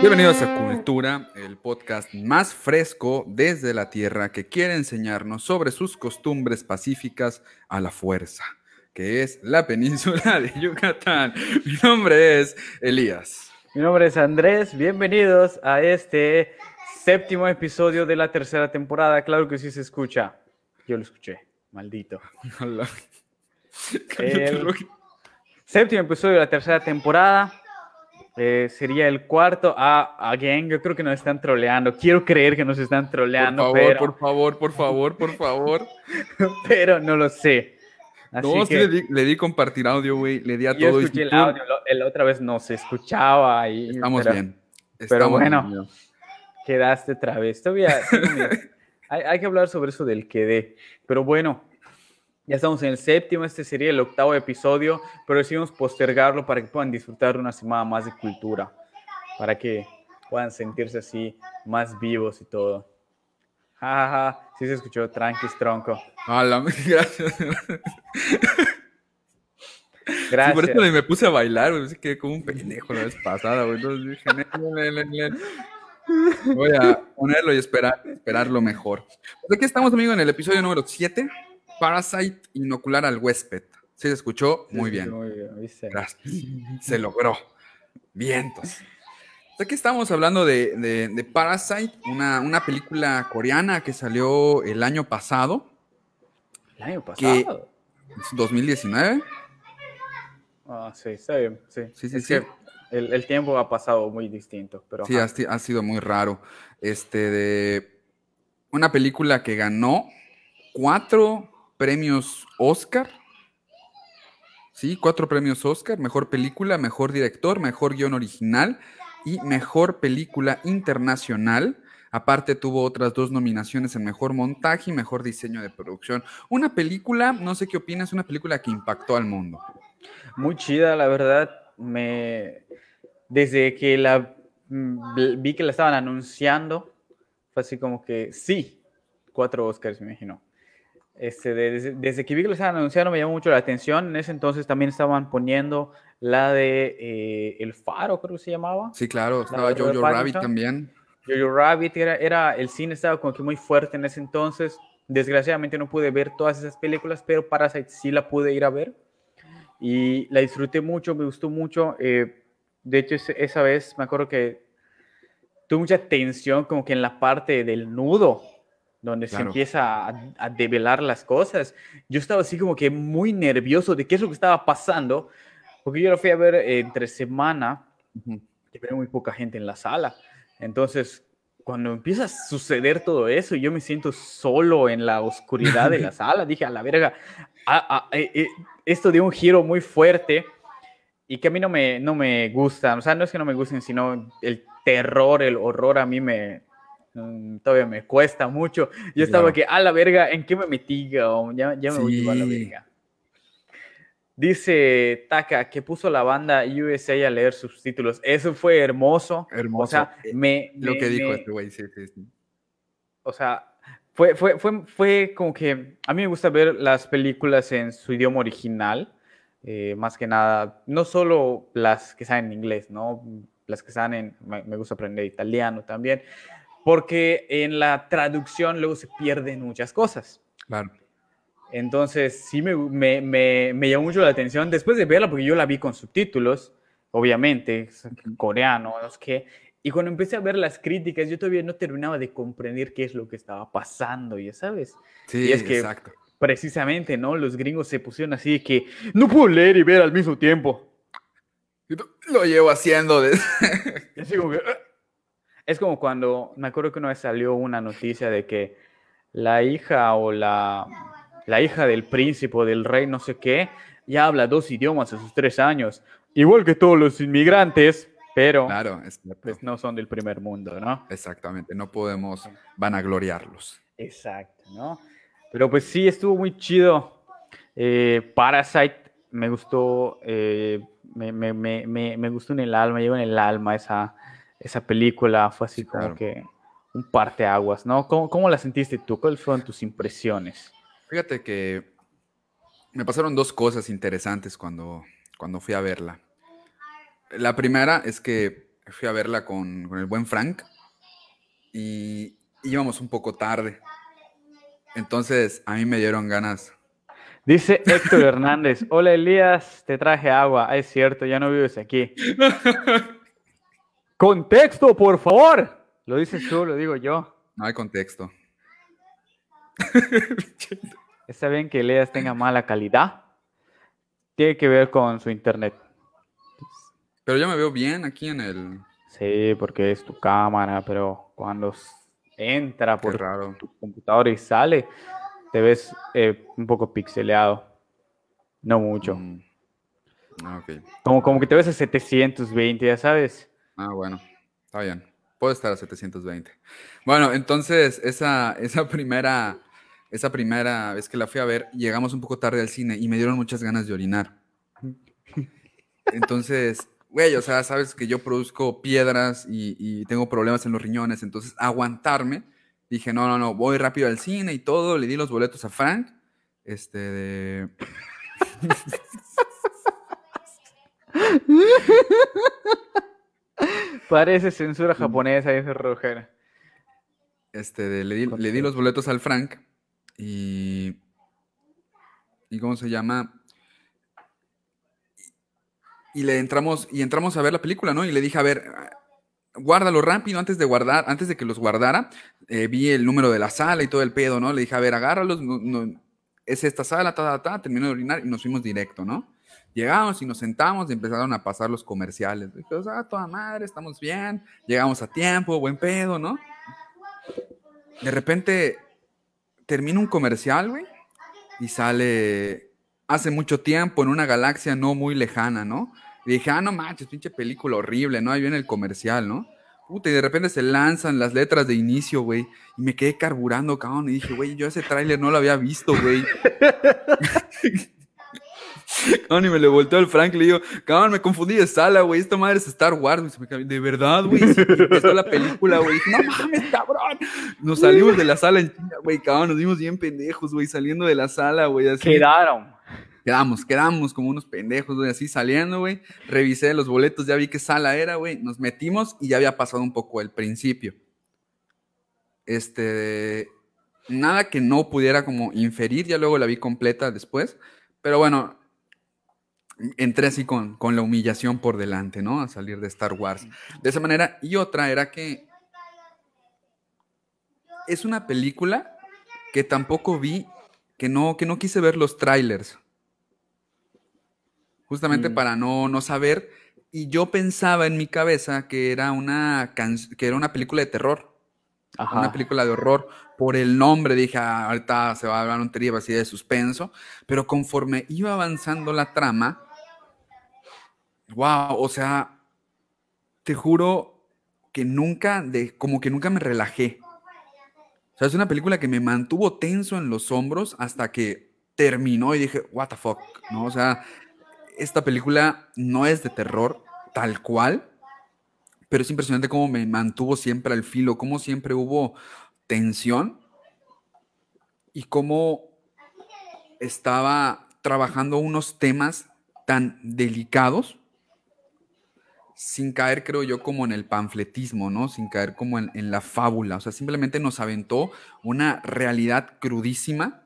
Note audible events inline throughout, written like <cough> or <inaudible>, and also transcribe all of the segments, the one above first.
Bienvenidos a Cultura, el podcast más fresco desde la Tierra que quiere enseñarnos sobre sus costumbres pacíficas a la fuerza, que es la península de Yucatán. Mi nombre es Elías. Mi nombre es Andrés, bienvenidos a este séptimo episodio de la tercera temporada. Claro que sí se escucha. Yo lo escuché, maldito. <laughs> El séptimo episodio de la tercera temporada. Eh, sería el cuarto. Ah, again, yo creo que nos están troleando. Quiero creer que nos están troleando. Por favor, por favor, por favor, por <laughs> favor. pero no lo sé. Así no, que... le, di, compartir audio, güey. Le di a todo. Escuché el audio. La otra vez no se escuchaba. Y, Estamos bien. pero bueno, quedaste otra vez. <laughs> Todavía, hay, hay que hablar sobre eso del quedé. Pero bueno, ya estamos en el séptimo, este sería el octavo episodio, pero decidimos postergarlo para que puedan disfrutar de una semana más de cultura, para que puedan sentirse así más vivos y todo. Jajaja, ja, sí se escuchó, tranquis, tronco. Hola, <laughs> gracias. Gracias. por eso me puse a bailar, güey. Quedé como un pendejo la vez pasada, güey. Entonces dije, voy a ponerlo y esperar, esperar lo mejor. Pues aquí estamos, amigo, en el episodio número 7 Parasite inocular al huésped. ¿Sí se escuchó? Muy bien. Muy bien Gracias. Se logró. Vientos. Aquí estamos hablando de, Parasite, una, película coreana que salió el año pasado. ¿El año pasado? 2019. Ah, sí, está bien. Sí, sí, sí. sí. El, tiempo ha pasado muy distinto. Pero, sí, ha, ha, sido muy raro. Este, de una película que ganó cuatro premios Oscar. Sí, cuatro premios Oscar, mejor película, mejor director, mejor guion original y mejor película internacional. Aparte tuvo otras dos nominaciones en mejor montaje y mejor diseño de producción. Una película, no sé qué opinas, una película que impactó al mundo. Muy chida, la verdad. Me desde que la mm, vi que la estaban anunciando, fue así como que sí, cuatro Oscars, me imagino. Este, desde, que vi que lo estaban anunciando me llamó mucho la atención. En ese entonces también estaban poniendo la de eh, El Faro, creo que se llamaba. Sí, claro, estaba Jojo Rabbit también. Jojo Rabbit, era, era, el cine estaba como que muy fuerte en ese entonces. Desgraciadamente no pude ver todas esas películas, pero Parasite sí la pude ir a ver. Y la disfruté mucho, me gustó mucho. Eh, de hecho, esa vez me acuerdo que tuve mucha tensión como que en la parte del nudo donde se empieza a, develar las cosas. Yo estaba así como que muy nervioso de qué es lo que estaba pasando, porque yo lo fui a ver entre semana, y veo muy poca gente en la sala. Entonces, cuando empieza a suceder todo eso, yo me siento solo en la oscuridad de la <laughs> sala, dije, a la verga, eh, eh, esto dio un giro muy fuerte y que a mí no me, no me gusta, o sea, no es que no me gusten, sino el terror, el horror a mí me, todavía me cuesta mucho. Yo estaba que, a la verga, ¿en qué me metí? Ya, ya me voy a la verga. Dice Taka que puso la banda USA a leer subtítulos. Eso fue hermoso. Hermoso. O sea, eh, me, Lo que dijo este güey, sí, sí, sí. O sea, fue, fue, fue, fue, como que a mí me gusta ver las películas en su idioma original. Eh, más que nada, no solo las que salen en inglés, ¿no? Las que salen, me, me gusta aprender italiano también porque en la traducción luego se pierden muchas cosas. Claro. Entonces, sí me, me, me, llamó mucho la atención después de verla, porque yo la vi con subtítulos, obviamente, coreano, no sé Y cuando empecé a ver las críticas, yo todavía no terminaba de comprender qué es lo que estaba pasando, ya sabes. Sí, y es que exacto. precisamente, ¿no? Los gringos se pusieron así que no puedo leer y ver al mismo tiempo. Lo llevo haciendo desde... <laughs> así como que, ah, es como cuando, me acuerdo que una vez salió una noticia de que la hija o la, la hija del príncipe o del rey, no sé qué, ya habla dos idiomas a sus tres años, igual que todos los inmigrantes, pero claro, pues no son del primer mundo, ¿no? Exactamente, no podemos vanagloriarlos. Exacto, ¿no? Pero pues sí, estuvo muy chido. Eh, Parasite me gustó, eh, me, me, me, me, gustó en el alma, llegó en el alma esa, esa película fue así como que un parteaguas, ¿no? ¿Cómo, ¿Cómo, la sentiste tú? ¿Cuáles fueron tus impresiones? Fíjate que me pasaron dos cosas interesantes cuando, cuando fui a verla. La primera es que fui a verla con, con el buen Frank y íbamos un poco tarde. Entonces a mí me dieron ganas. Dice Héctor Hernández, hola Elías, te traje agua. Ah, es cierto, ya no vives aquí. <laughs> Contexto, por favor. Lo dices tú, lo digo yo. No hay contexto. Está bien que Elías tenga mala calidad. Tiene que ver con su internet. Pero yo me veo bien aquí en el. Sí, porque es tu cámara, pero cuando entra por tu computador y sale, te ves eh, un poco pixeleado. No mucho. Mm. Ah, como, como que te ves a 720, ya sabes. Ah, bueno, está bien. Puedo estar a 720. Bueno, entonces esa, esa primera esa primera vez que la fui a ver, llegamos un poco tarde al cine y me dieron muchas ganas de orinar. Entonces, güey, o sea, sabes que yo produzco piedras y, tengo problemas en los riñones, entonces aguantarme, dije, no, no, no, voy rápido al cine y todo, le di los boletos a Frank, este, de... <laughs> <laughs> Parece censura japonesa, dice Rogera. Este, le, di, le di los boletos al Frank y, y ¿cómo se llama? Y le entramos, y entramos a ver la película, ¿no? Y le dije, a ver, guárdalo rápido antes de guardar, antes de que los guardara, eh, vi el número de la sala y todo el pedo, ¿no? Le dije, a ver, agárralos, es esta sala, ta, ta, ta, terminó de orinar y nos fuimos directo, ¿no? Llegamos y nos sentamos y empezaron a pasar los comerciales. Dije, o sea, toda madre, estamos bien, llegamos a tiempo, buen pedo, ¿no? De repente termina un comercial, güey, y sale hace mucho tiempo en una galaxia no muy lejana, ¿no? Y dije, ah, no manches, pinche película horrible, ¿no? Ahí viene el comercial, ¿no? Puta, y de repente se lanzan las letras de inicio, güey. Y me quedé carburando, cabrón. Y dije, güey, yo ese tráiler no lo había visto, güey. <laughs> Cabrón, y me le volteó al Frank, le digo, cabrón, me confundí de sala, güey, esta madre es Star Wars, de verdad, güey, la película, güey, no mames, cabrón. Nos salimos de la sala en güey, cabrón, nos dimos bien pendejos, güey, saliendo de la sala, güey, así. Quedaron. Quedamos, quedamos como unos pendejos, güey, así saliendo, güey. Revisé los boletos, ya vi qué sala era, güey. Nos metimos y ya había pasado un poco el principio. Este, nada que no pudiera como inferir, ya luego la vi completa después. Pero bueno, entré así con, con, la humillación por delante, ¿no? A salir de Star Wars. De esa manera. Y otra era que es una película que tampoco vi, que no, que no quise ver los trailers. Justamente mm. para no, no saber. Y yo pensaba en mi cabeza que era una, que era una película de terror. Una película de horror. Por el nombre dije, ah, ahorita se va a hablar un trío así de suspenso. Pero conforme iba avanzando la trama, Wow, o sea, te juro que nunca, de, como que nunca me relajé. O sea, es una película que me mantuvo tenso en los hombros hasta que terminó y dije, what the fuck, ¿no? O sea, esta película no es de terror tal cual, pero es impresionante cómo me mantuvo siempre al filo, cómo siempre hubo tensión y cómo estaba trabajando unos temas tan delicados sin caer, creo yo, como en el panfletismo, ¿no? Sin caer como en, la fábula. O sea, simplemente nos aventó una realidad crudísima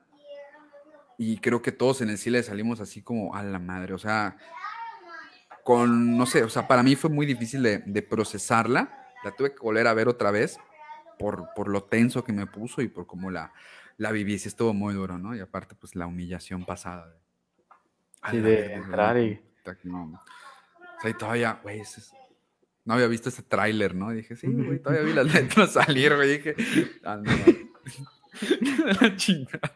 y creo que todos en el cine salimos así como a la madre. O sea, con, no sé, o sea, para mí fue muy difícil de, procesarla. La tuve que volver a ver otra vez por, por lo tenso que me puso y por cómo la, la viví. Sí estuvo muy duro, ¿no? Y aparte, pues la humillación pasada. Sí, de entrar y... O sea, y todavía, güey, no había visto ese tráiler, ¿no? dije, sí, güey, todavía vi las letras <laughs> salir, güey. Dije, ah, no, <laughs> la chingada.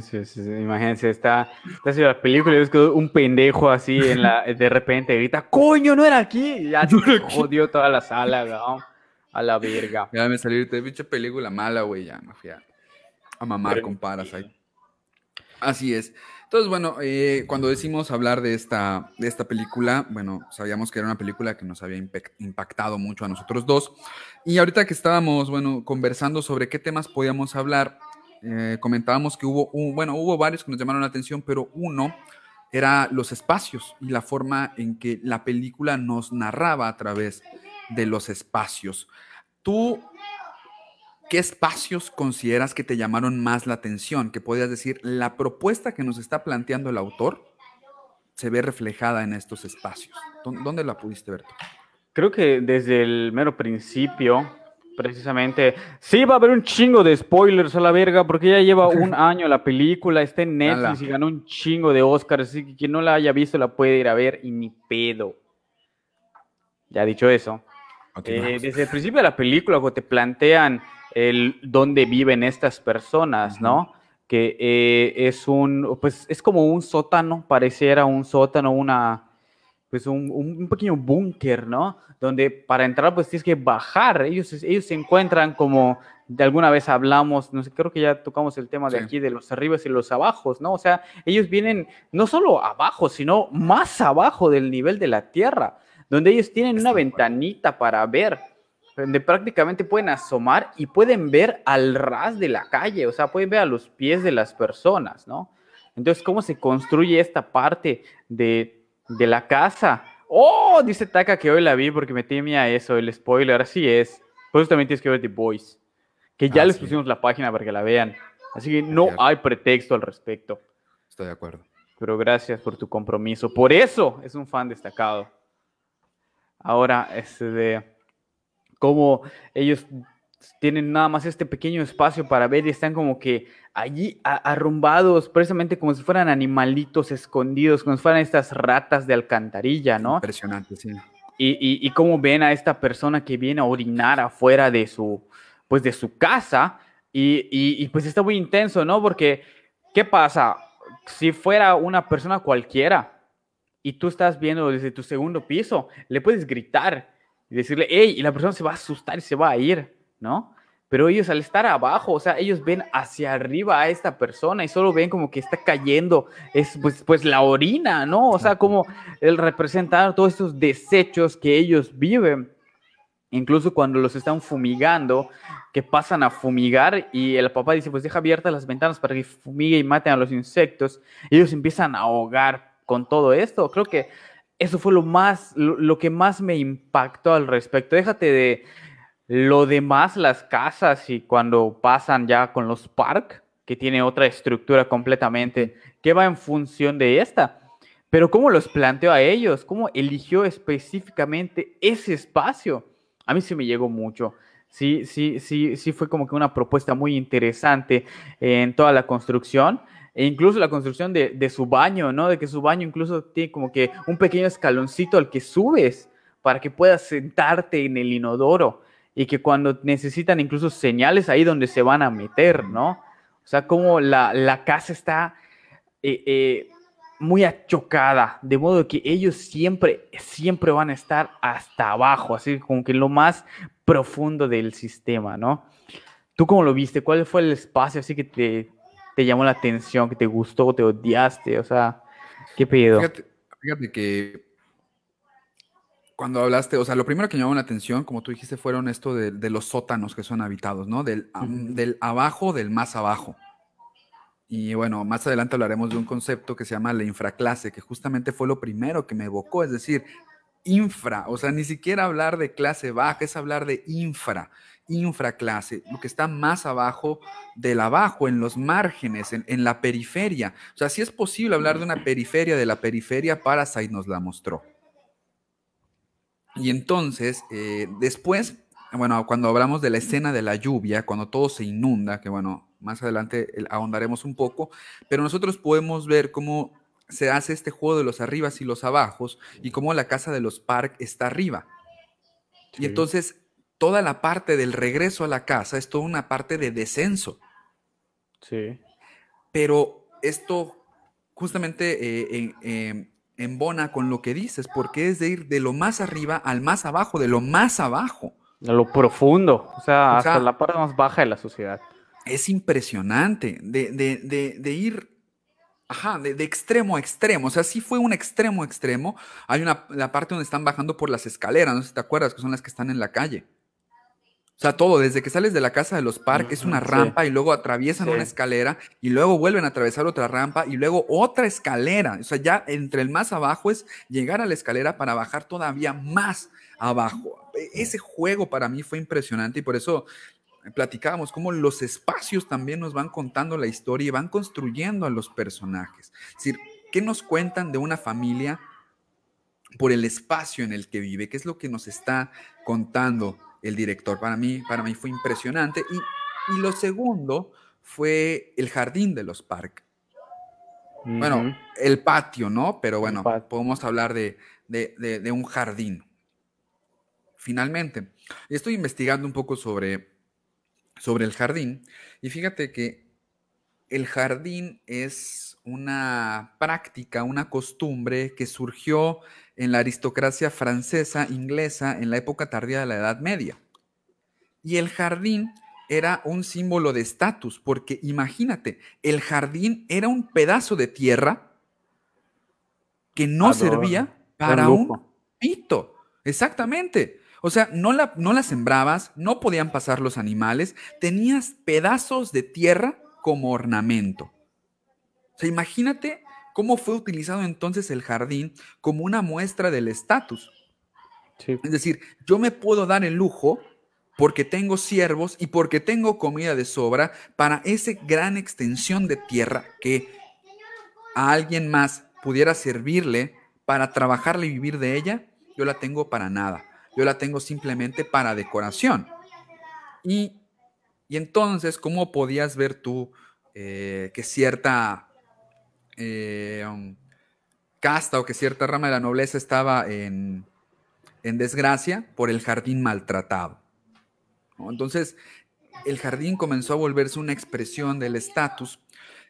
Sí, sí, Imagínense, está, está haciendo la película y ves que un pendejo así en la, de repente grita, coño, no era aquí. Y ya <laughs> no jodió toda la sala. A la verga. Ya me salió de pinche película mala, güey. Ya me fui a, a mamar con Parasite. Así es. Entonces, bueno, eh, cuando decimos hablar de esta, de esta película, bueno, sabíamos que era una película que nos había impactado mucho a nosotros dos. Y ahorita que estábamos, bueno, conversando sobre qué temas podíamos hablar, eh, comentábamos que hubo, un, bueno, hubo varios que nos llamaron la atención, pero uno era los espacios y la forma en que la película nos narraba a través de los espacios. ¿Tú qué espacios consideras que te llamaron más la atención? Que podías decir, la propuesta que nos está planteando el autor se ve reflejada en estos espacios. ¿Dónde la pudiste ver tú? Creo que desde el mero principio, precisamente, sí va a haber un chingo de spoilers a la verga, porque ya lleva <laughs> un año la película, está en Netflix y ganó un chingo de Oscars, así que quien no la haya visto la puede ir a ver y ni pedo. Ya dicho eso, eh, desde el principio de la película, cuando te plantean el dónde viven estas personas, ¿no? Que eh, es un, pues es como un sótano, pareciera un sótano, una, pues un, un pequeño búnker, ¿no? Donde para entrar pues tienes que bajar, ellos, ellos se encuentran como de alguna vez hablamos, no sé, creo que ya tocamos el tema de aquí de los arribas y los abajos, ¿no? O sea, ellos vienen no solo abajo, sino más abajo del nivel de la tierra, donde ellos tienen una ventanita para ver, donde prácticamente pueden asomar y pueden ver al ras de la calle, o sea, pueden ver a los pies de las personas, ¿no? Entonces, ¿cómo se construye esta parte de de la casa. Oh, dice Taka que hoy la vi porque me temía eso, el spoiler. Así es. Por eso también tienes que ver The Boys. Que ya ah, les pusimos la página para que la vean. Así que no hay pretexto al respecto. Estoy de acuerdo. Pero gracias por tu compromiso. Por eso es un fan destacado. Ahora, este de cómo ellos tienen nada más este pequeño espacio para ver y están como que allí arrumbados, precisamente como si fueran animalitos escondidos, como si fueran estas ratas de alcantarilla, ¿no? Impresionante, sí. Y, y, cómo ven a esta persona que viene a orinar afuera de su, pues de su casa y, y pues está muy intenso, ¿no? Porque, ¿qué pasa? Si fuera una persona cualquiera y tú estás viendo desde tu segundo piso, le puedes gritar y decirle, hey, y la persona se va a asustar y se va a ir ¿no? Pero ellos al estar abajo, o sea, ellos ven hacia arriba a esta persona y solo ven como que está cayendo, es pues, pues la orina, ¿no? O sea, como el representar todos estos desechos que ellos viven, incluso cuando los están fumigando, que pasan a fumigar y el papá dice, pues deja abiertas las ventanas para que fumigue y maten a los insectos, ellos empiezan a ahogar con todo esto. Creo que eso fue lo más, lo que más me impactó al respecto. Déjate de lo demás, las casas y cuando pasan ya con los park, que tiene otra estructura completamente, que va en función de esta. Pero ¿cómo los planteó a ellos? ¿Cómo eligió específicamente ese espacio? A mí sí me llegó mucho. Sí, sí, sí, sí fue como que una propuesta muy interesante en toda la construcción e incluso la construcción de, de, su baño, ¿no? De que su baño incluso tiene como que un pequeño escaloncito al que subes para que puedas sentarte en el inodoro y que cuando necesitan incluso señales ahí donde se van a meter, ¿no? O sea, como la, casa está eh, eh, muy achocada, de modo que ellos siempre, siempre van a estar hasta abajo, así como que lo más profundo del sistema, ¿no? ¿Tú cómo lo viste? ¿Cuál fue el espacio así que te, te llamó la atención, que te gustó, te odiaste? O sea, ¿qué pedo? fíjate que cuando hablaste, o sea, lo primero que me llamó la atención, como tú dijiste, fueron esto de, los sótanos que son habitados, ¿no? Del, del abajo, del más abajo. Y bueno, más adelante hablaremos de un concepto que se llama la infraclase, que justamente fue lo primero que me evocó, es decir, infra, o sea, ni siquiera hablar de clase baja, es hablar de infra, infraclase, lo que está más abajo del abajo, en los márgenes, en, en la periferia. O sea, si es posible hablar de una periferia de la periferia, Parasite nos la mostró. Y entonces, eh, después, bueno, cuando hablamos de la escena de la lluvia, cuando todo se inunda, que bueno, más adelante ahondaremos un poco, pero nosotros podemos ver cómo se hace este juego de los arribas y los abajos y cómo la casa de los Park está arriba. Y entonces toda la parte del regreso a la casa es toda una parte de descenso. Sí. Pero esto justamente eh, eh, embona con lo que dices, porque es de ir de lo más arriba al más abajo, de lo más abajo. A lo profundo, o sea, hasta la parte más baja de la sociedad. Es impresionante de, de, de, ir Ajá, de, extremo a extremo. O sea, sí fue un extremo a extremo. Hay una la parte donde están bajando por las escaleras, no sé si te acuerdas, que son las que están en la calle. O sea, todo, desde que sales de la casa de los parques, es una rampa y luego atraviesan una escalera y luego vuelven a atravesar otra rampa y luego otra escalera. O sea, ya entre el más abajo es llegar a la escalera para bajar todavía más abajo. E, ese juego para mí fue impresionante y por eso platicábamos cómo los espacios también nos van contando la historia y van construyendo a los personajes. Es decir, ¿qué nos cuentan de una familia por el espacio en el que vive? ¿Qué es lo que nos está contando? El director. Para mí, para mí fue impresionante. Y, lo segundo fue el jardín de los parques. Bueno, el patio, ¿no? Pero bueno, podemos hablar de, un jardín. Finalmente, estoy investigando un poco sobre, sobre el jardín y fíjate que el jardín es una práctica, una costumbre que surgió en la aristocracia francesa, inglesa, en la época tardía de la Edad Media. Y el jardín era un símbolo de estatus, porque imagínate, el jardín era un pedazo de tierra que no servía para un pito. Exactamente. O sea, no la, no la sembrabas, no podían pasar los animales, tenías pedazos de tierra como ornamento. O sea, imagínate ¿Cómo fue utilizado entonces el jardín como una muestra del estatus? Es decir, yo me puedo dar el lujo porque tengo siervos y porque tengo comida de sobra para esa gran extensión de tierra que a alguien más pudiera servirle para trabajarle y vivir de ella, yo la tengo para nada. Yo la tengo simplemente para decoración. Y, entonces, ¿cómo podías ver tú eh, que cierta eh, um, casta o que cierta rama de la nobleza estaba en, desgracia por el jardín maltratado. Entonces, el jardín comenzó a volverse una expresión del estatus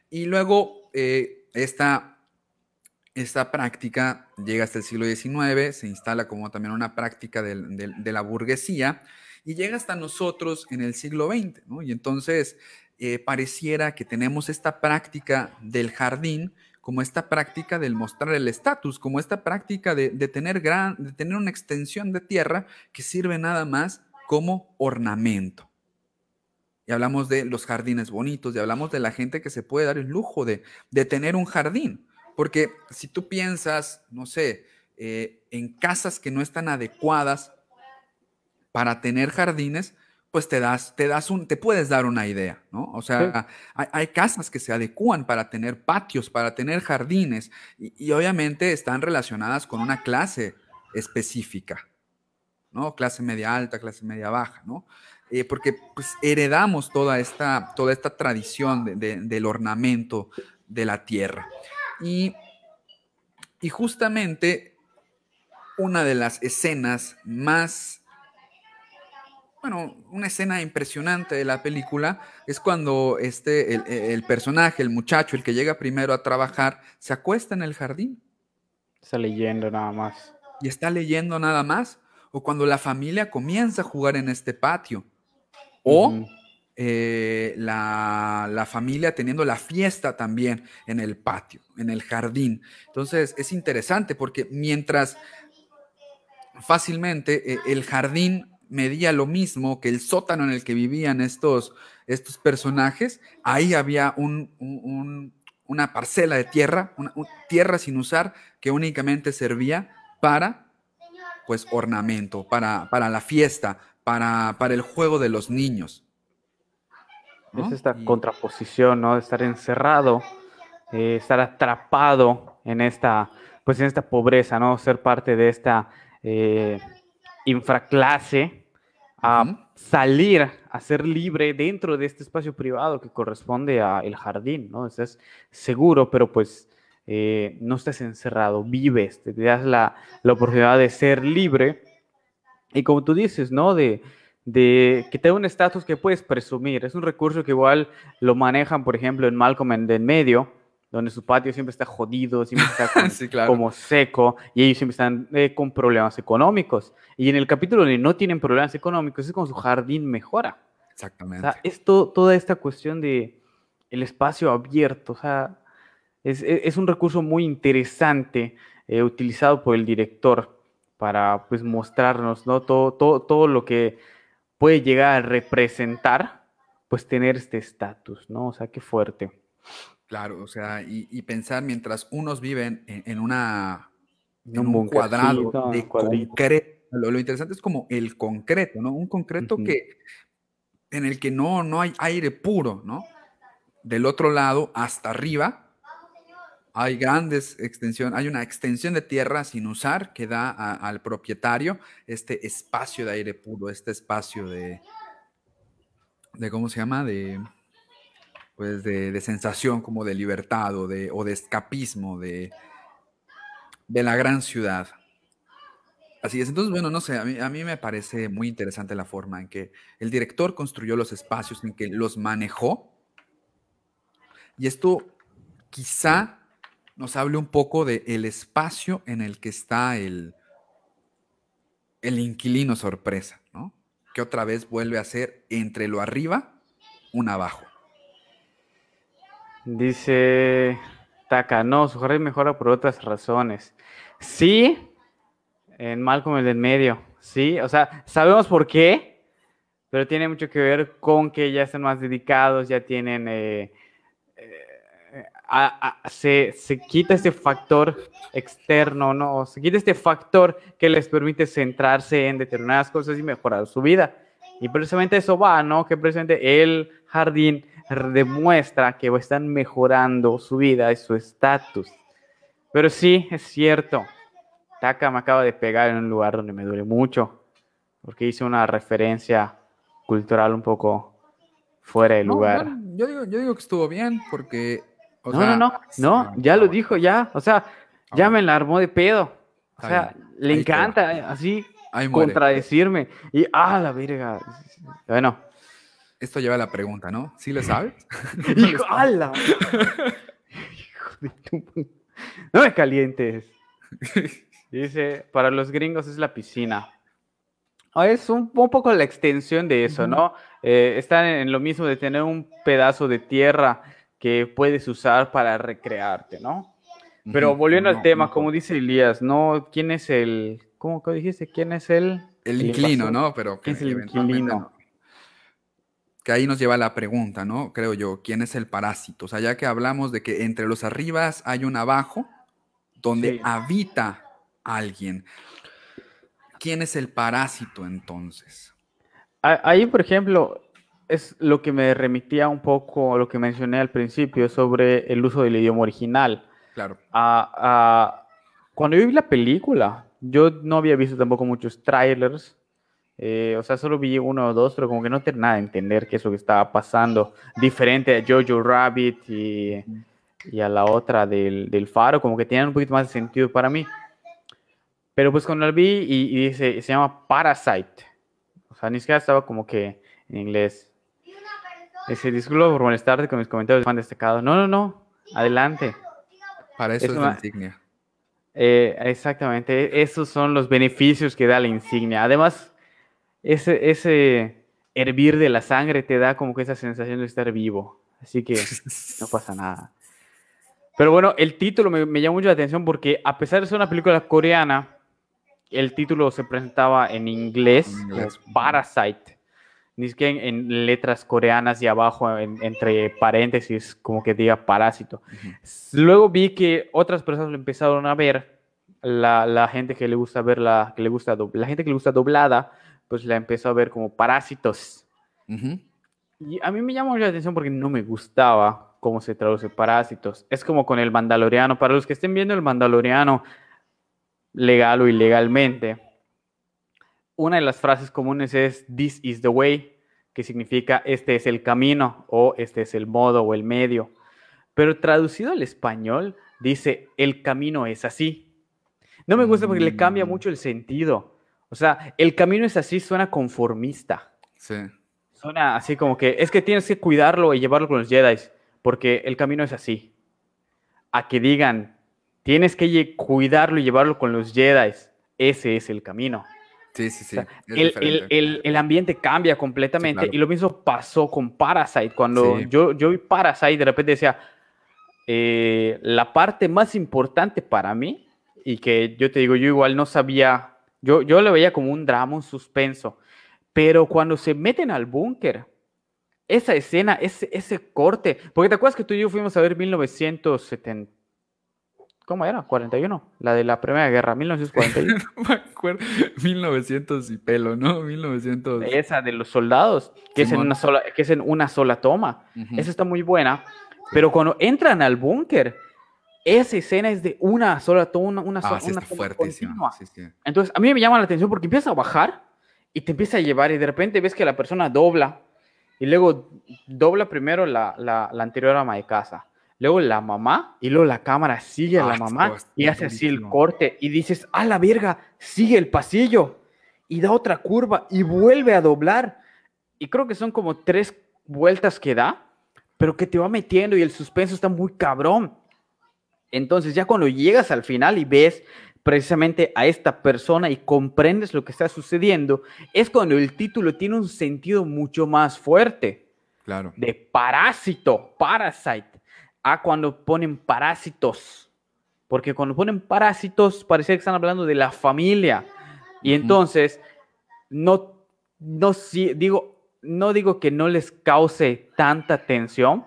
y luego eh, esta, esta, práctica llega hasta el siglo XIX, se instala como también una práctica de, la burguesía y llega hasta nosotros en el siglo XX. Y entonces eh, pareciera que tenemos esta práctica del jardín como esta práctica del mostrar el estatus, como esta práctica de, tener gran, de tener una extensión de tierra que sirve nada más como ornamento. Y hablamos de los jardines bonitos, y hablamos de la gente que se puede dar el lujo de, tener un jardín. Porque si tú piensas, no sé, eh, en casas que no están adecuadas para tener jardines, pues te das, te das un, te puedes dar una idea, ¿no? O sea, hay, casas que se adecúan para tener patios, para tener jardines, y, obviamente están relacionadas con una clase específica, ¿no? Clase media alta, clase media baja, ¿no? Eh, porque pues heredamos toda esta, toda esta tradición del ornamento de la tierra. Y, y justamente una de las escenas más bueno, una escena impresionante de la película es cuando este, el, personaje, el muchacho, el que llega primero a trabajar, se acuesta en el jardín. Está leyendo nada más. Y está leyendo nada más. O cuando la familia comienza a jugar en este patio. O eh, la, la, familia teniendo la fiesta también en el patio, en el jardín. Entonces es interesante porque mientras fácilmente eh, el jardín medía lo mismo que el sótano en el que vivían estos, estos personajes, ahí había una parcela de tierra, una, tierra sin usar, que únicamente servía para pues ornamento, para, para la fiesta, para, para, el juego de los niños. Es esta contraposición, ¿no? De estar encerrado, eh, estar atrapado en esta, pues en esta pobreza, ¿no? Ser parte de esta eh, infraclase a salir, a ser libre dentro de este espacio privado que corresponde al jardín, ¿no? Estás seguro, pero pues eh, no estás encerrado, vives, te das la, oportunidad de ser libre. Y como tú dices, ¿no? De, de que te da un estatus que puedes presumir. Es un recurso que igual lo manejan, por ejemplo, en Malcolm en, en medio, donde su patio siempre está jodido, siempre está <laughs> como seco y ellos siempre están eh, con problemas económicos. Y en el capítulo donde no tienen problemas económicos es como su jardín mejora. Exactamente. O sea, es toda esta cuestión de el espacio abierto. O sea, es, es un recurso muy interesante eh, utilizado por el director para pues mostrarnos ¿no? todo, todo, todo lo que puede llegar a representar, pues tener este estatus, ¿no? O sea, qué fuerte. Claro, o sea, y, pensar mientras unos viven en, una un, cuadrado de concreto. Lo, interesante es como el concreto, ¿no? Un concreto que en el que no, no hay aire puro, ¿no? Del otro lado hasta arriba hay grandes extensiones, hay una extensión de tierra sin usar que da al propietario este espacio de aire puro, este espacio de, de ¿cómo se llama? De, pues de, sensación como de libertad o de, escapismo de, de la gran ciudad. Así es, entonces, bueno, no sé, a mí, a mí me parece muy interesante la forma en que el director construyó los espacios, en que los manejó. Y esto quizá nos hable un poco del el espacio en el que está el, el inquilino sorpresa, ¿no? Que otra vez vuelve a ser entre lo arriba, un abajo. Dice Taka, no, su jardín mejora por otras razones. Sí, en Malcolm el del medio, sí, o sea, sabemos por qué, pero tiene mucho que ver con que ya están más dedicados, ya tienen, eh, eh, se, se, quita este factor externo, ¿no? Se quita este factor que les permite centrarse en determinadas cosas y mejorar su vida. Y precisamente eso va, ¿no? Que precisamente el jardín demuestra que están mejorando su vida y su estatus. Pero sí, es cierto. Taka me acaba de pegar en un lugar donde me duele mucho, porque hice una referencia cultural un poco fuera de lugar. yo, digo, yo digo que estuvo bien, porque... no, no, no, no, ya lo dijo, ya. O sea, ya me la armó de pedo. O sea, le encanta eh, así contradecirme. Y, ah, la verga. Bueno, esto lleva a la pregunta, ¿no? ¿Sí lo sabes? <laughs> ¡Hijo, ala! <laughs> No me calientes. Dice, para los gringos es la piscina. Ah, es un, poco la extensión de eso, ¿no? Eh, están en lo mismo de tener un pedazo de tierra que puedes usar para recrearte, ¿no? Pero volviendo al tema, como dice Elías, ¿no? ¿Quién es el, cómo dijiste? ¿Quién es el? El inquilino, ¿no? Pero ¿Quién es el inquilino? que ahí nos lleva a la pregunta, ¿no? Creo yo, ¿quién es el parásito? O sea, ya que hablamos de que entre los arribas hay un abajo donde habita alguien. ¿Quién es el parásito entonces? Ahí, por ejemplo, es lo que me remitía un poco a lo que mencioné al principio sobre el uso del idioma original. Claro. cuando yo vi la película, yo no había visto tampoco muchos trailers eh, o sea, solo vi uno o dos, pero como que no tenía nada de entender qué es lo que estaba pasando. Diferente a Jojo Rabbit y, y a la otra del, del, Faro, como que tenían un poquito más de sentido para mí. Pero pues cuando la vi y, dice, se llama Parasite. O sea, ni siquiera estaba como que en inglés. Ese disculpo por molestarte con mis comentarios han destacado. No, no, no. Adelante. Para eso es, la insignia. Eh, exactamente. Esos son los beneficios que da la insignia. Además, ese, ese hervir de la sangre te da como que esa sensación de estar vivo. Así que no pasa nada. Pero bueno, el título me, me llama mucho la atención porque a pesar de ser una película coreana, el título se presentaba en inglés, Parasite. Ni siquiera en, letras coreanas y abajo, entre paréntesis, como que diga parásito. Luego vi que otras personas lo empezaron a ver, la, la gente que le gusta ver la, que le gusta, la gente que le gusta doblada, pues la empezó a ver como parásitos. Y a mí me llamó la atención porque no me gustaba cómo se traduce parásitos. Es como con el mandaloriano. Para los que estén viendo el mandaloriano legal o ilegalmente, una de las frases comunes es This is the way, que significa este es el camino o este es el modo o el medio. Pero traducido al español dice el camino es así. No me gusta porque le cambia mm. mucho el sentido. O sea, el camino es así, suena conformista. Sí. Suena así como que es que tienes que cuidarlo y llevarlo con los Jedi, porque el camino es así. A que digan, tienes que cuidarlo y llevarlo con los Jedi, ese es el camino. Sí, sí, sí. el, ambiente cambia completamente y lo mismo pasó con Parasite. Cuando yo, yo vi Parasite, de repente decía, eh, la parte más importante para mí, y que yo te digo, yo igual no sabía yo, yo lo veía como un drama, un suspenso, Pero cuando se meten al búnker, esa escena, ese, ese corte, porque te acuerdas que tú y yo fuimos a ver 1970, ¿cómo era? 41, la de la Primera Guerra, 1941. <laughs> no me acuerdo, 1900 y pelo, ¿no? 1900. Esa de los soldados, que, es en, una sola, que es en una sola toma. Esa está muy buena, pero cuando entran al búnker, esa escena es de una sola toma, una, ah, sola una Entonces, a mí me llama la atención porque empieza a bajar y te empieza a llevar y de repente ves que la persona dobla y luego dobla primero la, la, anterior ama de casa, luego la mamá, y luego la cámara sigue a la ah, mamá y hace así el corte y dices, a la verga, sigue el pasillo y da otra curva y vuelve a doblar. Y creo que son como tres vueltas que da, pero que te va metiendo y el suspenso está muy cabrón. Entonces ya cuando llegas al final y ves precisamente a esta persona y comprendes lo que está sucediendo, es cuando el título tiene un sentido mucho más fuerte. Claro. De parásito, parasite, a cuando ponen parásitos. Porque cuando ponen parásitos, parece que están hablando de la familia. Y entonces, no, no, digo, no digo que no les cause tanta tensión,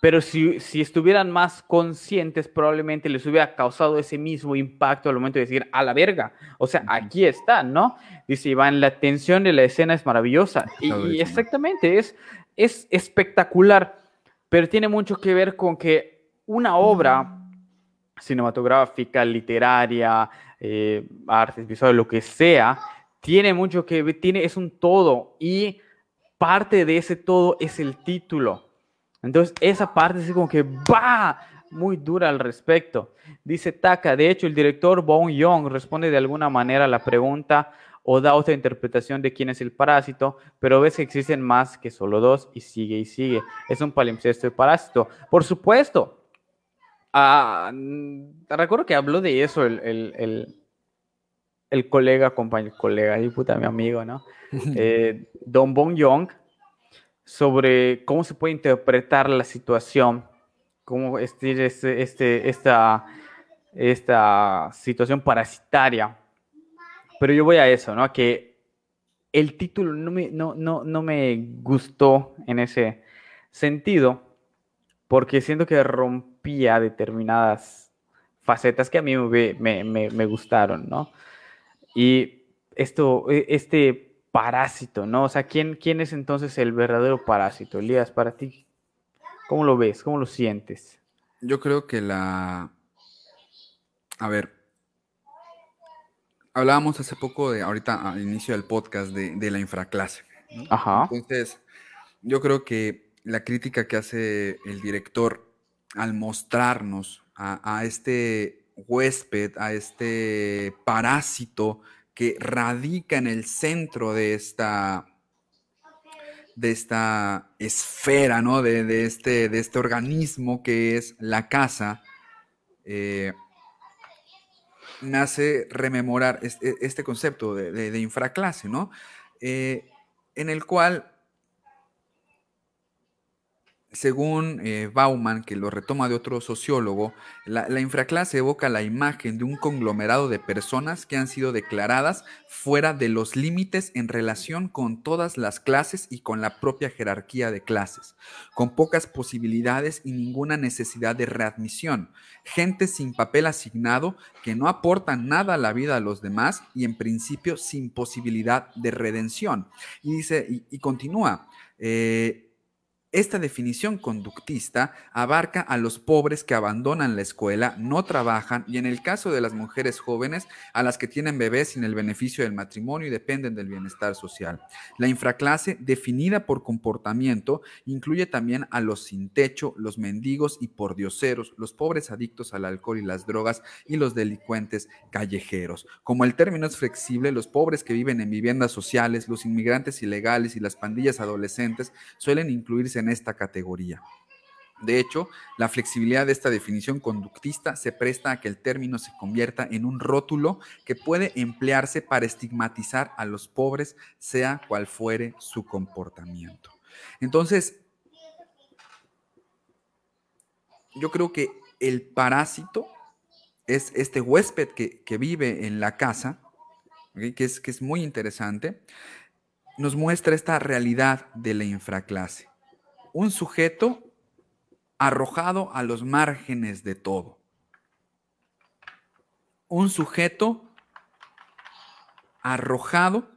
pero si, si, estuvieran más conscientes, probablemente les hubiera causado ese mismo impacto al momento de decir, a la verga. O sea, aquí está, ¿no? Dice Iván, la tensión de la escena es maravillosa. Y, exactamente, es, es espectacular, pero tiene mucho que ver con que una obra cinematográfica, literaria, eh, artes visuales, lo que sea, tiene mucho que ver, tiene, es un todo y parte de ese todo es el título. Entonces, esa parte es como que va muy dura al respecto. Dice Taka, de hecho, el director Bong Young responde de alguna manera a la pregunta o da otra interpretación de quién es el parásito, pero ves que existen más que solo dos y sigue y sigue. Es un palimpsesto de parásito. Por supuesto. Ah, recuerdo que habló de eso el, el, el, colega, compañero, colega, y puta, mi amigo, ¿no? <laughs> Eh, Don Bong Young sobre cómo se puede interpretar la situación, cómo este, este, este, esta, esta situación parasitaria. Pero yo voy a eso, ¿no? Que el título no me, no, no, no me gustó en ese sentido, porque siento que rompía determinadas facetas que a mí me, me, me gustaron, ¿no? Y esto, e, este parásito, ¿no? O sea, ¿quién, ¿quién es entonces el verdadero parásito? Elías, para ti, ¿cómo lo ves? ¿Cómo lo sientes? Yo creo que la... A ver, hablábamos hace poco de, ahorita al inicio del podcast, de, la infraclase. Ajá. Entonces, yo creo que la crítica que hace el director al mostrarnos a, a este huésped, a este parásito que radica en el centro de esta, de esta esfera, ¿no? De, este, de este organismo que es la casa, eh, nace rememorar este, este concepto de, infraclase, ¿no? Eh, en el cual según eh, Bauman, que lo retoma de otro sociólogo, la, infraclase evoca la imagen de un conglomerado de personas que han sido declaradas fuera de los límites en relación con todas las clases y con la propia jerarquía de clases, con pocas posibilidades y ninguna necesidad de readmisión, gente sin papel asignado que no aportan nada a la vida a los demás y en principio sin posibilidad de redención. Y dice, y, continúa, eh, esta definición conductista abarca a los pobres que abandonan la escuela, no trabajan y en el caso de las mujeres jóvenes, a las que tienen bebés sin el beneficio del matrimonio y dependen del bienestar social. La infraclase, definida por comportamiento, incluye también a los sin techo, los mendigos y pordioseros, los pobres adictos al alcohol y las drogas y los delincuentes callejeros. Como el término es flexible, los pobres que viven en viviendas sociales, los inmigrantes ilegales y las pandillas adolescentes suelen incluirse en esta categoría. De hecho, la flexibilidad de esta definición conductista se presta a que el término se convierta en un rótulo que puede emplearse para estigmatizar a los pobres, sea cual fuere su comportamiento. Entonces, yo creo que el parásito es este huésped que, vive en la casa, que, es, que es muy interesante, nos muestra esta realidad de la infraclase. Un sujeto arrojado a los márgenes de todo. Un sujeto arrojado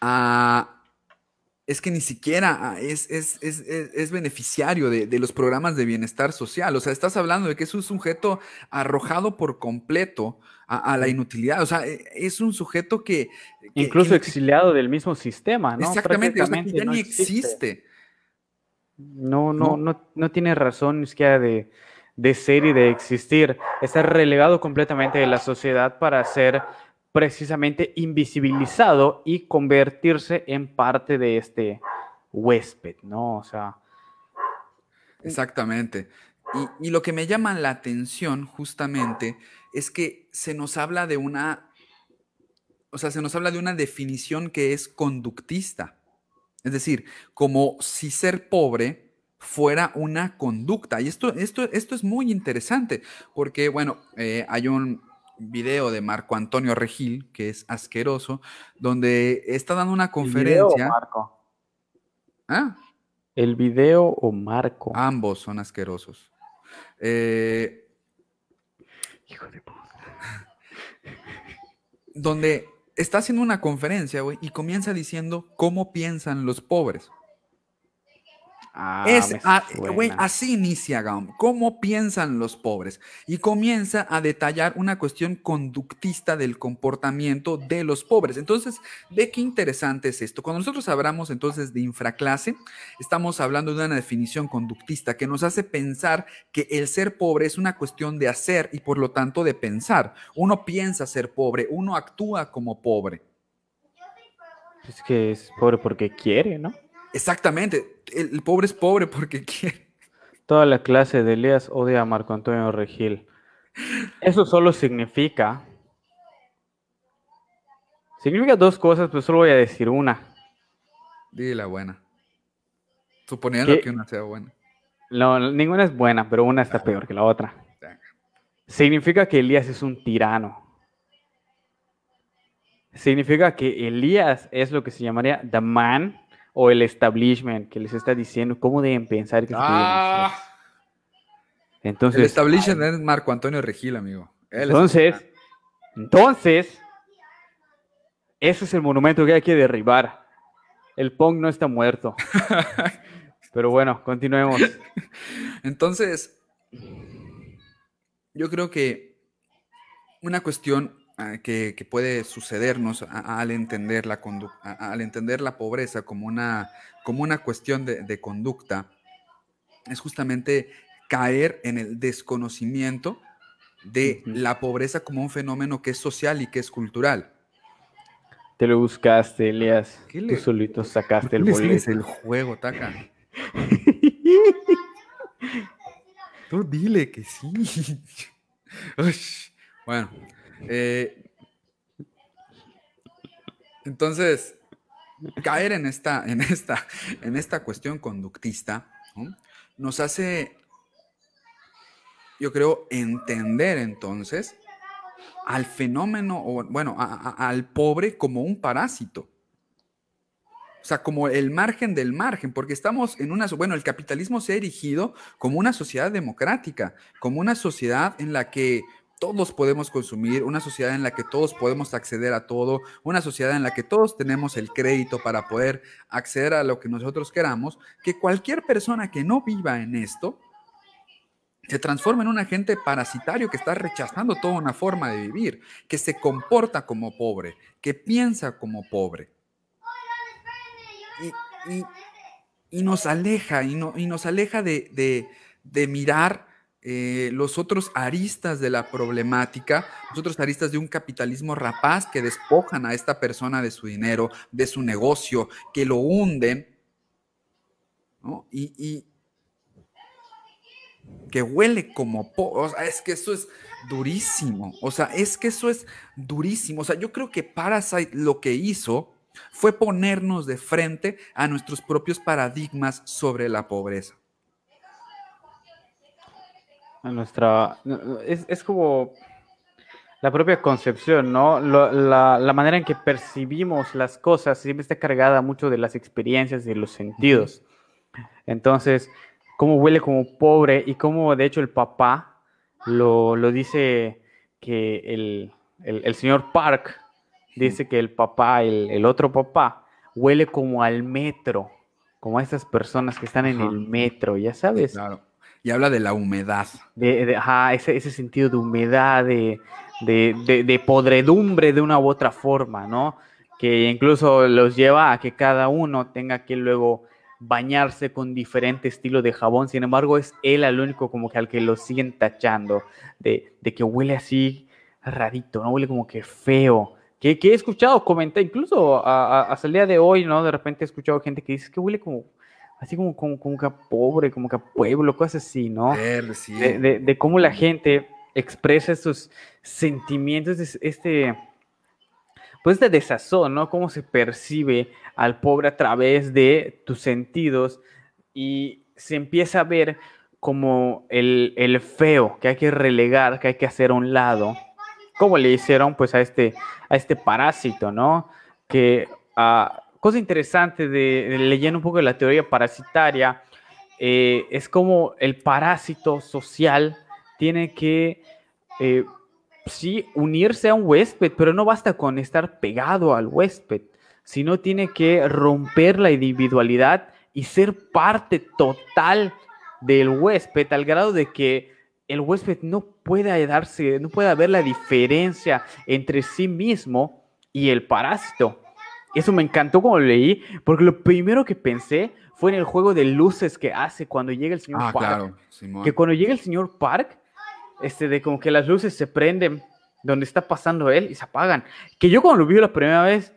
a es que ni siquiera ah, es, es, beneficiario de, los programas de bienestar social. O sea, estás hablando de que es un sujeto arrojado por completo a, la inutilidad. O sea, e, es un sujeto que... Incluso exiliado del mismo sistema, ¿no? Exactamente, ya ni existe. No, no, no, no, tiene razón ni siquiera de, de ser y de existir. Está relegado completamente de la sociedad para ser precisamente invisibilizado y convertirse en parte de este huésped, ¿no? O sea. Exactamente. Y, lo que me llama la atención justamente es que se nos habla de una, o sea, se nos habla de una definición que es conductista. Es decir, como si ser pobre fuera una conducta. Y esto, esto, esto es muy interesante porque, bueno, eh, hay un, video de Marco Antonio Regil, que es asqueroso, donde está dando una conferencia. ¿El video o Marco? ¿Ah? ¿El video o Marco? Ambos son asquerosos. Eh, Hijo de puta. donde está haciendo una conferencia, güey, y comienza diciendo cómo piensan los pobres. Ah, es, así inicia Gaum, cómo piensan los pobres y comienza a detallar una cuestión conductista del comportamiento de los pobres. Entonces, ve qué interesante es esto. Cuando nosotros hablamos entonces de infraclase, estamos hablando de una definición conductista que nos hace pensar que el ser pobre es una cuestión de hacer y por lo tanto de pensar. Uno piensa ser pobre, uno actúa como pobre. Es que es pobre porque quiere, ¿no? Exactamente. El, pobre es pobre porque <laughs> quiere. Toda la clase de Elías odia a Marco Antonio Regil. Eso solo significa. Significa dos cosas, pero solo voy a decir una. Dile la buena. Suponiendo que una sea buena. No, ninguna es buena, pero una está peor que la otra. Significa que Elías es un tirano. Significa que Elías es lo que se llamaría the man o el establishment que les está diciendo cómo deben pensar que ah. Entonces, el establishment es Marco Antonio Regil, amigo. entonces, entonces, ese es el monumento que hay que derribar. El Pong no está muerto. <laughs> Pero bueno, continuemos. Entonces, yo creo que una cuestión Ah, que, puede sucedernos al, entender la al entender la pobreza como una, como una cuestión de, conducta, es justamente caer en el desconocimiento de la pobreza como un fenómeno que es social y que es cultural. Te lo buscaste, Elias. Tú solito sacaste el boleto. el juego, Taca. <laughs> Tú dile que sí. <laughs> bueno, eh, entonces, caer en esta, en esta, en esta cuestión conductista nos hace, yo creo, entender entonces al fenómeno, o bueno, al pobre como un parásito. O sea, como el margen del margen, porque estamos en una, bueno, el capitalismo se ha erigido como una sociedad democrática, como una sociedad en la que todos podemos consumir, una sociedad en la que todos podemos acceder a todo, una sociedad en la que todos tenemos el crédito para poder acceder a lo que nosotros queramos, que cualquier persona que no viva en esto se transforma en un agente parasitario que está rechazando toda una forma de vivir, que se comporta como pobre, que piensa como pobre. Y, nos aleja, y, no, nos aleja de mirar eh, los otros aristas de la problemática, los otros aristas de un capitalismo rapaz que despojan a esta persona de su dinero, de su negocio, que lo hunden, y, que huele como... O sea, es que eso es durísimo, o sea, es que eso es durísimo, o sea, yo creo que Parasite lo que hizo fue ponernos de frente a nuestros propios paradigmas sobre la pobreza a nuestra... Es, como... la propia concepción, ¿no? la, la, manera en que percibimos las cosas siempre está cargada mucho de las experiencias, de los sentidos. Entonces, cómo huele como pobre y cómo de hecho el papá lo, lo dice que el, el, el, señor Park dice que el papá, el, el, otro papá, huele como al metro, como a esas personas que están en el metro, ya sabes. Claro. Y habla de la humedad. Ajá, ese, sentido de humedad, de, de, podredumbre de una u otra forma, ¿no? Que incluso los lleva a que cada uno tenga que luego bañarse con diferente estilo de jabón. Sin embargo, es él el único como que al que lo siguen tachando de, que huele así rarito, ¿no? Huele como que feo. Que, que he escuchado comentar, incluso hasta el día de hoy, ¿no? De repente he escuchado gente que dice que huele como así como, como, como que a pobre, como que a pueblo, cosas así, ¿no? De, de, de, cómo la gente expresa estos sentimientos, este, pues de desazón, ¿no? Cómo se percibe al pobre a través de tus sentidos y se empieza a ver como el, el feo que hay que relegar, que hay que hacer a un lado, como le hicieron pues a este, a este parásito, ¿no? Que, uh, cosa interesante de, leyendo un poco la teoría parasitaria, eh, es como el parásito social tiene que eh, sí, unirse a un huésped, pero no basta con estar pegado al huésped, sino tiene que romper la individualidad y ser parte total del huésped al grado de que el huésped no pueda darse, no pueda ver la diferencia entre sí mismo y el parásito. Eso me encantó cuando lo leí, porque lo primero que pensé fue en el juego de luces que hace cuando llega el señor ah, Park. que cuando llega el señor Park, este, de como que las luces se prenden donde está pasando él y se apagan. Que yo cuando lo vi la primera vez,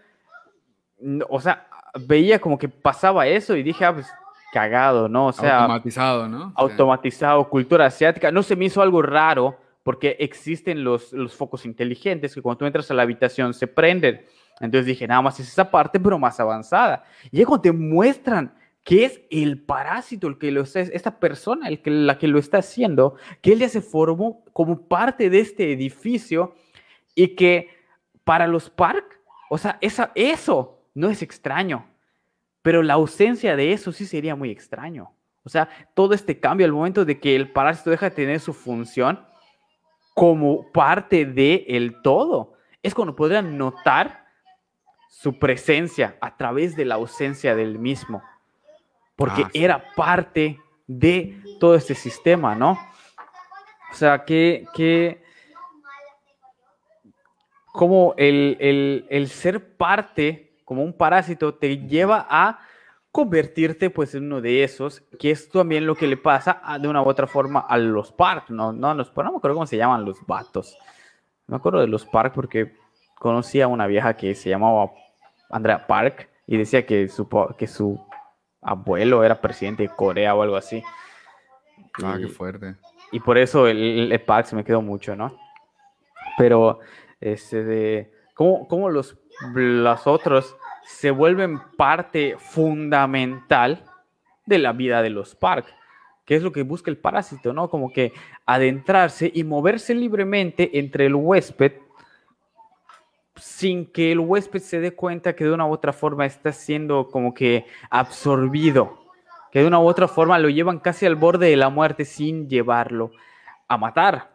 o sea, veía como que pasaba eso y dije, ah, pues cagado, ¿no? O sea, automatizado, ¿no? Automatizado, cultura asiática. No se me hizo algo raro porque existen los, los focos inteligentes que cuando tú entras a la habitación se prenden. Entonces dije, nada más es esa parte, pero más avanzada. Y ya cuando te muestran que es el parásito el que lo está, esta persona el que, la que lo está haciendo, que él ya se formó como parte de este edificio y que para los Park, o sea, esa, eso no es extraño, pero la ausencia de eso sí sería muy extraño. O sea, todo este cambio al momento de que el parásito deja de tener su función como parte del el todo, es cuando podrían notar su presencia a través de la ausencia del mismo porque ah, era parte de todo este sistema, ¿no? O sea, que, que como el, el, ser parte, como un parásito, te lleva a convertirte pues en uno de esos, que es también lo que le pasa de una u otra forma a los Park, ¿no? No, los, no me acuerdo cómo se llaman los vatos. Me acuerdo de los Park porque conocí a una vieja que se llamaba Andrea Park y decía que su, que su abuelo era presidente de Corea o algo así. Ah, qué fuerte. Y por eso el, el se me quedó mucho, ¿no? Pero, este, de, ¿cómo, cómo los, los otros se vuelven parte fundamental de la vida de los Park? que es lo que busca el parásito, ¿no? Como que adentrarse y moverse libremente entre el huésped sin que el huésped se dé cuenta que de una u otra forma está siendo como que absorbido, que de una u otra forma lo llevan casi al borde de la muerte sin llevarlo a matar.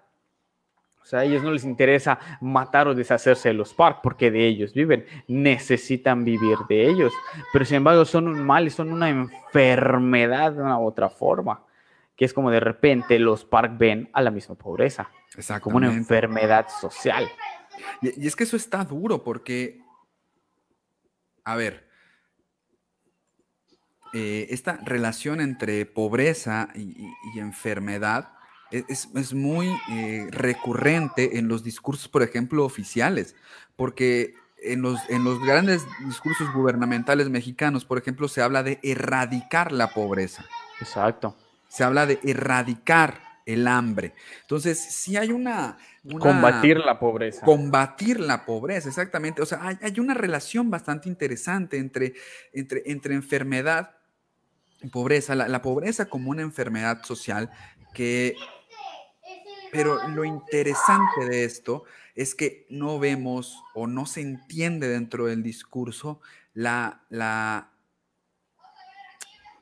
O sea, a ellos no les interesa matar o deshacerse de los Park porque de ellos viven, necesitan vivir de ellos, pero sin embargo son un mal y son una enfermedad de una u otra forma, que es como de repente los Park ven a la misma pobreza, como una enfermedad social. Y, es que eso está duro porque, a ver, eh, esta relación entre pobreza y, enfermedad e, es, muy eh, recurrente en los discursos, por ejemplo, oficiales, porque en los, en los grandes discursos gubernamentales mexicanos, por ejemplo, se habla de erradicar la pobreza. Exacto. Se habla de erradicar el hambre. Entonces, si hay una, Combatir la pobreza. Combatir la pobreza, exactamente. O sea, hay, una relación bastante interesante entre, entre, entre enfermedad y pobreza. La, pobreza como una enfermedad social que... Pero lo interesante de esto es que no vemos o no se entiende dentro del discurso la, la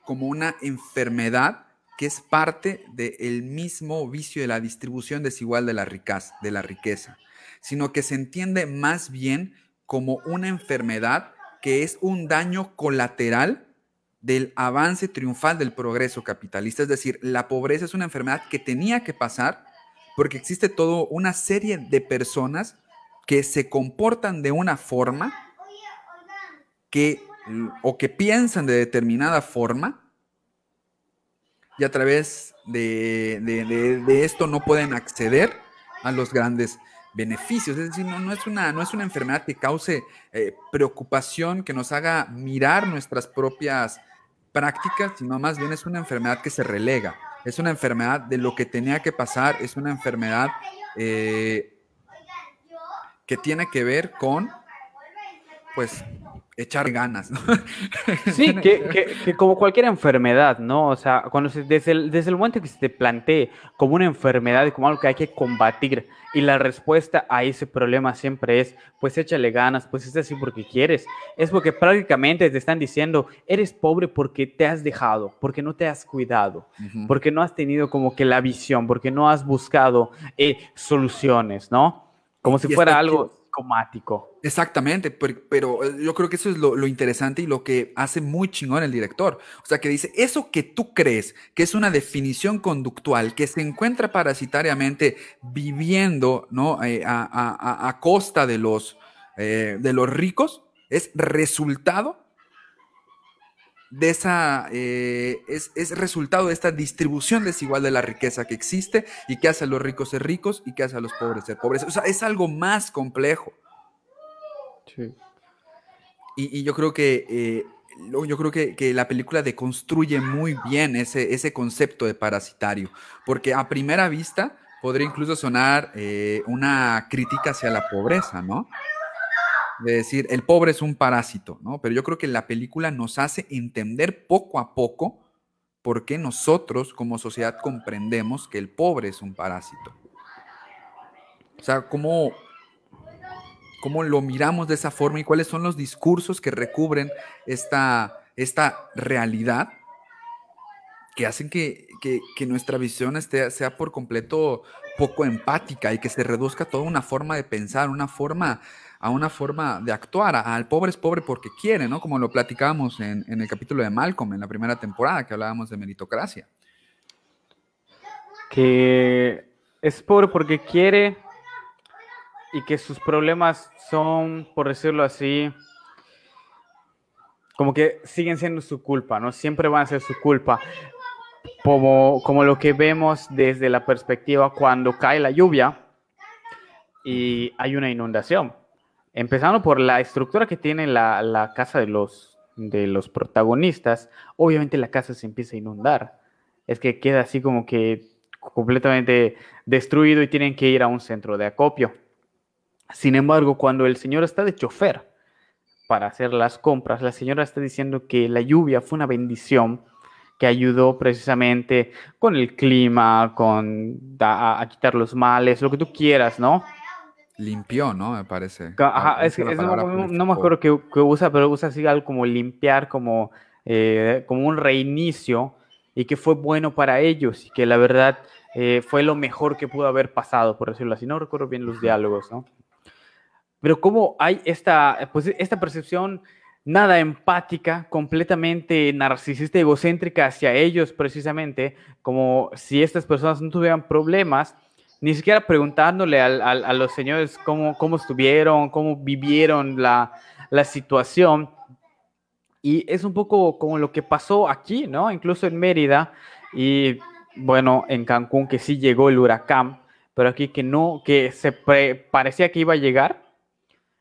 como una enfermedad que es parte del mismo vicio de la distribución desigual de la, de la riqueza, sino que se entiende más bien como una enfermedad que es un daño colateral del avance triunfal del progreso capitalista. Es decir, la pobreza es una enfermedad que tenía que pasar porque existe toda una serie de personas que se comportan de una forma que, o que piensan de determinada forma y a través de, esto no pueden acceder a los grandes beneficios. Es decir, no, es, una, no es una enfermedad que cause eh, preocupación, que nos haga mirar nuestras propias prácticas, sino más bien es una enfermedad que se relega. Es una enfermedad de lo que tenía que pasar, es una enfermedad eh, que tiene que ver con, pues, echar ganas, ¿no? <laughs> Sí, que, como cualquier enfermedad, ¿no? O sea, cuando desde, el, desde el momento que se te plantee como una enfermedad y como algo que hay que combatir y la respuesta a ese problema siempre es, pues échale ganas, pues es así porque quieres, es porque prácticamente te están diciendo, eres pobre porque te has dejado, porque no te has cuidado, porque no has tenido como que la visión, porque no has buscado eh, soluciones, ¿no? Como si fuera algo Exactamente, pero, eh, yo creo que eso es lo, interesante y lo que hace muy chingón el director. O sea, que dice, eso que tú crees que es una definición conductual que se encuentra parasitariamente viviendo ¿no? Eh, a, costa de los, eh, de los ricos, es resultado de esa, eh, es, resultado de esta distribución desigual de la riqueza que existe y que hace a los ricos ser ricos y que hace a los pobres ser pobres. O sea, es algo más complejo. Sí. Y, yo creo que, eh, yo creo que, la película deconstruye muy bien ese, ese concepto de parasitario, porque a primera vista podría incluso sonar eh, una crítica hacia la pobreza, ¿no? De decir, el pobre es un parásito, ¿no? Pero yo creo que la película nos hace entender poco a poco por qué nosotros como sociedad comprendemos que el pobre es un parásito. O sea, cómo, cómo lo miramos de esa forma y cuáles son los discursos que recubren esta, esta realidad que hacen que, nuestra visión esté, sea por completo poco empática y que se reduzca toda una forma de pensar, una forma a una forma de actuar. Al pobre es pobre porque quiere, ¿no? Como lo platicábamos en, el capítulo de Malcolm, en la primera temporada, que hablábamos de meritocracia. Que es pobre porque quiere y que sus problemas son, por decirlo así, como que siguen siendo su culpa, ¿no? Siempre van a ser su culpa. Como, como lo que vemos desde la perspectiva cuando cae la lluvia y hay una inundación. Empezando por la estructura que tiene la, casa de los, protagonistas, obviamente la casa se empieza a inundar. Es que queda así como que completamente destruido y tienen que ir a un centro de acopio. Sin embargo, cuando el señor está de chofer para hacer las compras, la señora está diciendo que la lluvia fue una bendición que ayudó precisamente con el clima, con a quitar los males, lo que tú quieras, ¿no? Limpió, ¿no? Me parece. Ajá, es, no, me acuerdo qué, usa, pero usa así algo como limpiar, como, eh, como un reinicio, y que fue bueno para ellos, y que la verdad eh, fue lo mejor que pudo haber pasado, por decirlo así. No recuerdo bien los diálogos, ¿no? Pero cómo hay esta, pues, esta percepción nada empática, completamente narcisista, egocéntrica hacia ellos precisamente, como si estas personas no tuvieran problemas ni siquiera preguntándole a, los señores cómo, cómo estuvieron, cómo vivieron la, situación. Y es un poco como lo que pasó aquí, ¿no? Incluso en Mérida y, bueno, en Cancún, que sí llegó el huracán, pero aquí que no, que se parecía que iba a llegar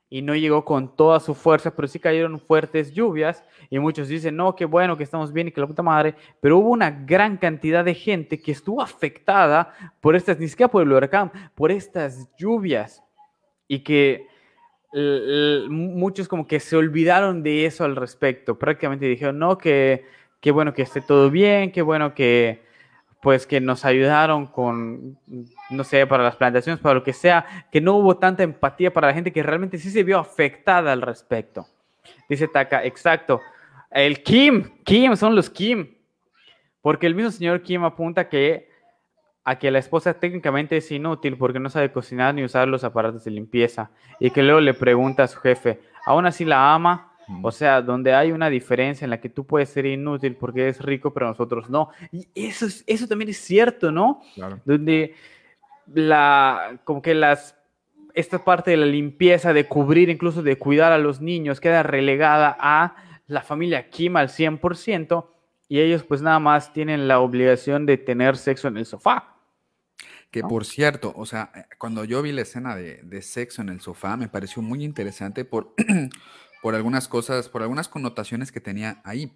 y no llegó con toda su fuerza, pero sí cayeron fuertes lluvias y muchos dicen, no, qué bueno que estamos bien y que la puta madre, pero hubo una gran cantidad de gente que estuvo afectada por estas, ni siquiera por el huracán, por estas lluvias y que muchos como que se olvidaron de eso al respecto, prácticamente dijeron, no, que qué bueno que esté todo bien, qué bueno que pues que nos ayudaron con, no sé, para las plantaciones, para lo que sea, que no hubo tanta empatía para la gente que realmente sí se vio afectada al respecto. Dice Taka, exacto. El Kim, Kim, son los Kim. Porque el mismo señor Kim apunta que a que la esposa técnicamente es inútil porque no sabe cocinar ni usar los aparatos de limpieza. Y que luego le pregunta a su jefe, ¿aún así la ama? O sea, donde hay una diferencia en la que tú puedes ser inútil porque eres rico, pero nosotros no. Y eso, eso también es cierto, ¿no? Claro. Donde la, como que las, esta parte de la limpieza, de cubrir, incluso de cuidar a los niños, queda relegada a la familia Kim al 100% y ellos pues nada más tienen la obligación de tener sexo en el sofá. Que por cierto, o sea, cuando yo vi la escena de, de sexo en el sofá, me pareció muy interesante por <clears throat> por algunas cosas, por algunas connotaciones que tenía ahí.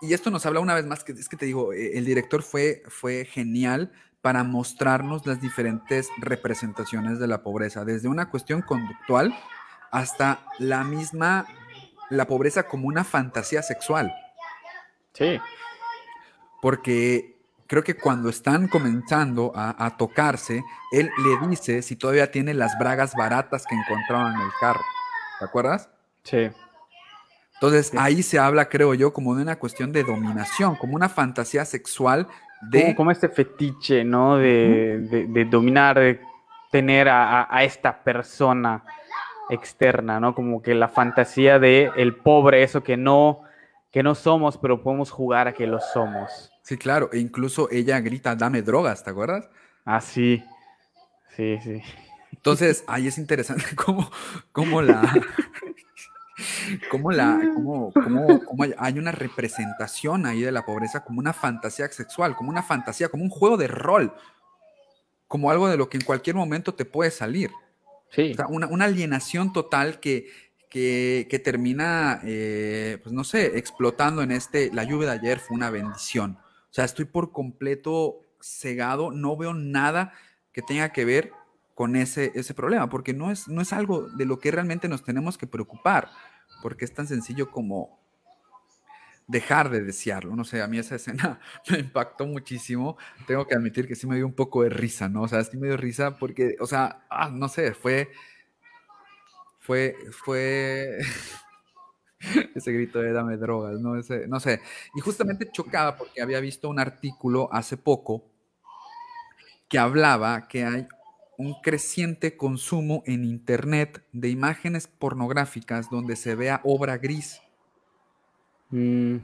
Y esto nos habla una vez más que es que te digo, eh, el director fue, fue genial para mostrarnos las diferentes representaciones de la pobreza, desde una cuestión conductual hasta la misma, la pobreza como una fantasía sexual. Sí. Porque creo que cuando están comenzando a, a, tocarse, él le dice si todavía tiene las bragas baratas que encontraban en el carro. ¿Te acuerdas? Sí. Entonces ahí se habla, creo yo, como de una cuestión de dominación, como una fantasía sexual de... Como, este fetiche, ¿no? De, dominar, de tener a, esta persona externa, ¿no? Como que la fantasía de el pobre, eso que no, que no somos, pero podemos jugar a que lo somos. Sí, claro, e incluso ella grita, dame drogas, ¿te acuerdas? Ah, sí, sí, sí. Entonces, ahí es interesante <laughs> cómo, cómo la, <laughs> cómo, la, cómo, cómo, hay una representación ahí de la pobreza como una fantasía sexual, como una fantasía, como un juego de rol, como algo de lo que en cualquier momento te puede salir. Sí. una, alienación total que, que, termina, eh, pues no sé, explotando en este, la lluvia de ayer fue una bendición. O sea, estoy por completo cegado, no veo nada que tenga que ver con ese, ese problema, porque no es, no es algo de lo que realmente nos tenemos que preocupar, porque es tan sencillo como dejar de desearlo. No sé, a mí esa escena <laughs> me impactó muchísimo. Tengo que admitir que sí me dio un poco de risa, ¿no? O sea, sí me dio risa porque, o sea, ah, no sé, fue, fue, fue... <laughs> ese grito de dame drogas, ¿no? Ese, no sé. Y justamente chocaba porque había visto un artículo hace poco que hablaba que hay un creciente consumo en Internet de imágenes pornográficas donde se vea obra gris. Mm.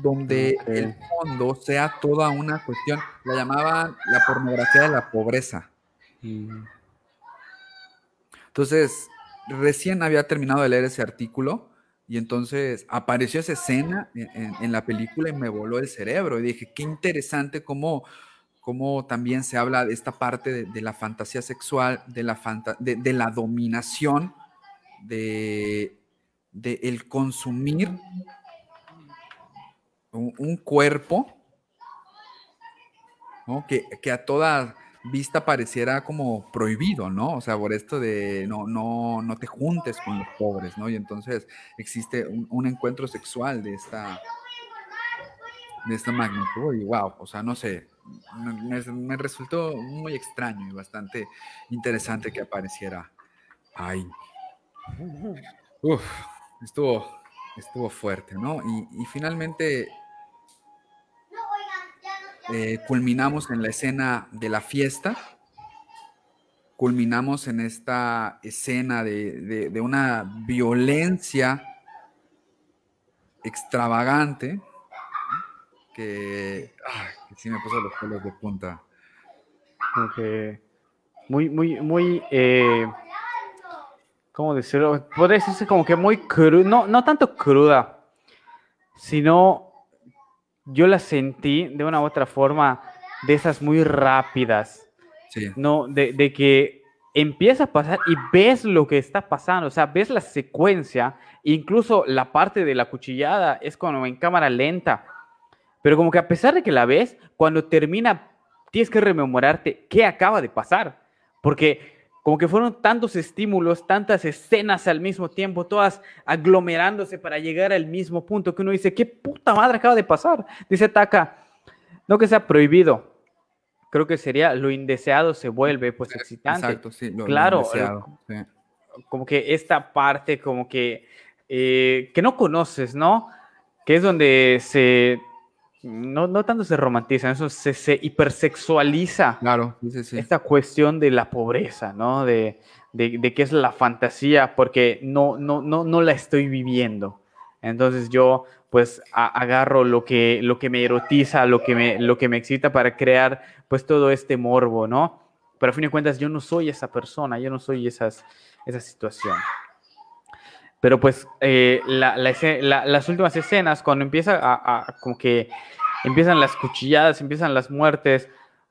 Donde el fondo sea toda una cuestión, la llamaban la pornografía de la pobreza. Mm. Entonces, recién había terminado de leer ese artículo y entonces apareció esa escena en, en la película y me voló el cerebro y dije, qué interesante cómo cómo también se habla de esta parte de, la fantasía sexual, de la, de, la dominación, de, el consumir un, cuerpo que, a toda vista pareciera como prohibido, ¿no? O sea, por esto de no, no, no te juntes con los pobres, ¿no? Y entonces existe un, un encuentro sexual de esta, de esta magnitud y wow, o sea, no sé, me, resultó muy extraño y bastante interesante que apareciera ahí. Uf, estuvo, estuvo fuerte, ¿no? Y, finalmente eh, culminamos en la escena de la fiesta, culminamos en esta escena de, de una violencia extravagante que, sí me puso los pelos de punta. muy, muy, muy, eh, ¿cómo decirlo? Podría decirse como que muy cruda, no, no tanto cruda, sino yo la sentí de una u otra forma de esas muy rápidas. ¿no? De, de, que empieza a pasar y ves lo que está pasando, o sea, ves la secuencia, incluso la parte de la cuchillada es como en cámara lenta, pero como que a pesar de que la ves, cuando termina, tienes que rememorarte qué acaba de pasar. Porque como que fueron tantos estímulos, tantas escenas al mismo tiempo, todas aglomerándose para llegar al mismo punto que uno dice, ¿qué puta madre acaba de pasar? Dice Taka, no que sea prohibido, creo que sería lo indeseado se vuelve pues excitante. Exacto, sí, claro, como que esta parte como que eh, que no conoces, ¿no? Que es donde se no, no tanto se romantiza, eso se, se hipersexualiza. Claro, sí, sí. Esta cuestión de la pobreza, ¿no? De, de, de qué es la fantasía, porque no, no, no, no la estoy viviendo. Entonces yo pues agarro lo que, lo que me erotiza, lo que me, lo que me excita para crear pues todo este morbo, ¿no? Pero a fin de cuentas yo no soy esa persona, yo no soy esas, esa situación. Pero pues eh, las últimas escenas, cuando empieza a, como que empiezan las cuchilladas, empiezan las muertes,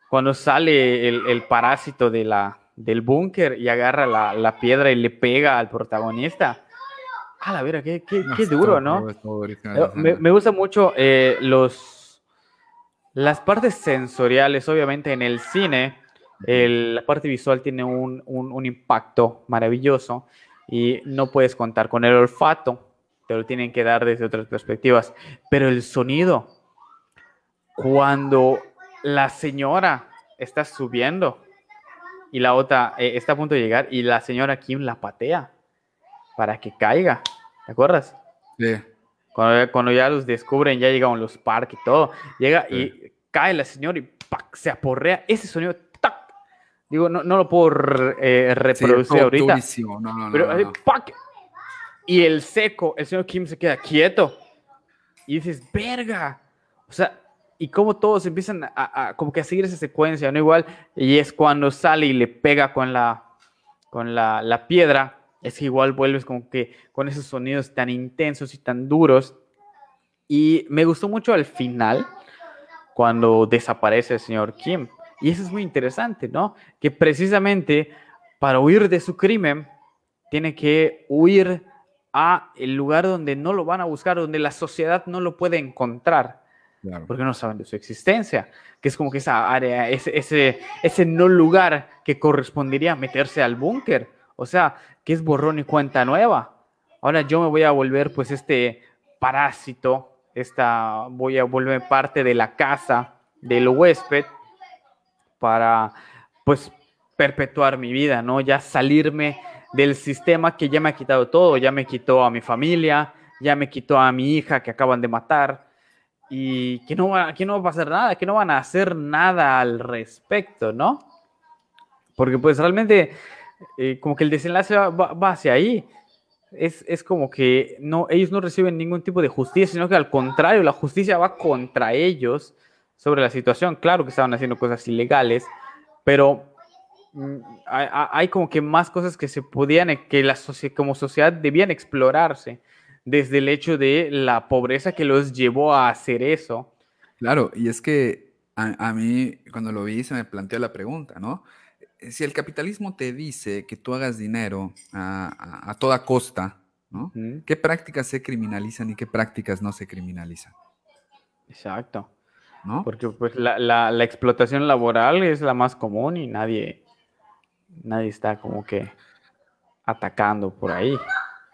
cuando sale el, parásito de la, del búnker y agarra la, piedra y le pega al protagonista. Ah, la vera, qué, qué, duro, ¿no? Eh, me, gusta mucho eh, los, las partes sensoriales, obviamente en el cine, la parte visual tiene un, un impacto maravilloso y no puedes contar con el olfato, te lo tienen que dar desde otras perspectivas, pero el sonido, cuando la señora está subiendo y la otra eh, está a punto de llegar y la señora Kim la patea para que caiga, ¿te acuerdas? Sí. Cuando, ya los descubren, ya llegan los parques y todo, llega y cae la señora y se aporrea ese sonido Digo, no, no lo puedo eh, reproducir ahorita. No, no, pero, no, Y el seco, el señor Kim se queda quieto. Y dices, verga. O sea, y como todos empiezan a, como que a seguir esa secuencia, ¿no? Igual, y es cuando sale y le pega con la, con la, la piedra, es que igual vuelves como que con esos sonidos tan intensos y tan duros. Y me gustó mucho al final, cuando desaparece el señor Kim y eso es muy interesante, ¿no? Que precisamente para huir de su crimen, tiene que huir a el lugar donde no lo van a buscar, donde la sociedad no lo puede encontrar. Porque no saben de su existencia, que es como que esa área, ese, ese, ese no lugar que correspondería a meterse al búnker. O sea, que es borrón y cuenta nueva. Ahora yo me voy a volver pues este parásito, esta, voy a volver parte de la casa del huésped para pues perpetuar mi vida, ¿no? Ya salirme del sistema que ya me ha quitado todo, ya me quitó a mi familia, ya me quitó a mi hija que acaban de matar y que no va, que no va a pasar nada, que no van a hacer nada al respecto, ¿no? Porque pues realmente eh, como que el desenlace va, hacia ahí. Es, es, como que no, ellos no reciben ningún tipo de justicia, sino que al contrario, la justicia va contra ellos sobre la situación. Claro que estaban haciendo cosas ilegales, pero mm, hay, como que más cosas que se podían, que la como sociedad debían explorarse, desde el hecho de la pobreza que los llevó a hacer eso. Claro, y es que a, mí cuando lo vi se me planteó la pregunta, ¿no? Si el capitalismo te dice que tú hagas dinero a, toda costa, ¿no? ¿Qué prácticas se criminalizan y qué prácticas no se criminalizan? Exacto. Porque pues la, explotación laboral es la más común y nadie, nadie está como que atacando por ahí.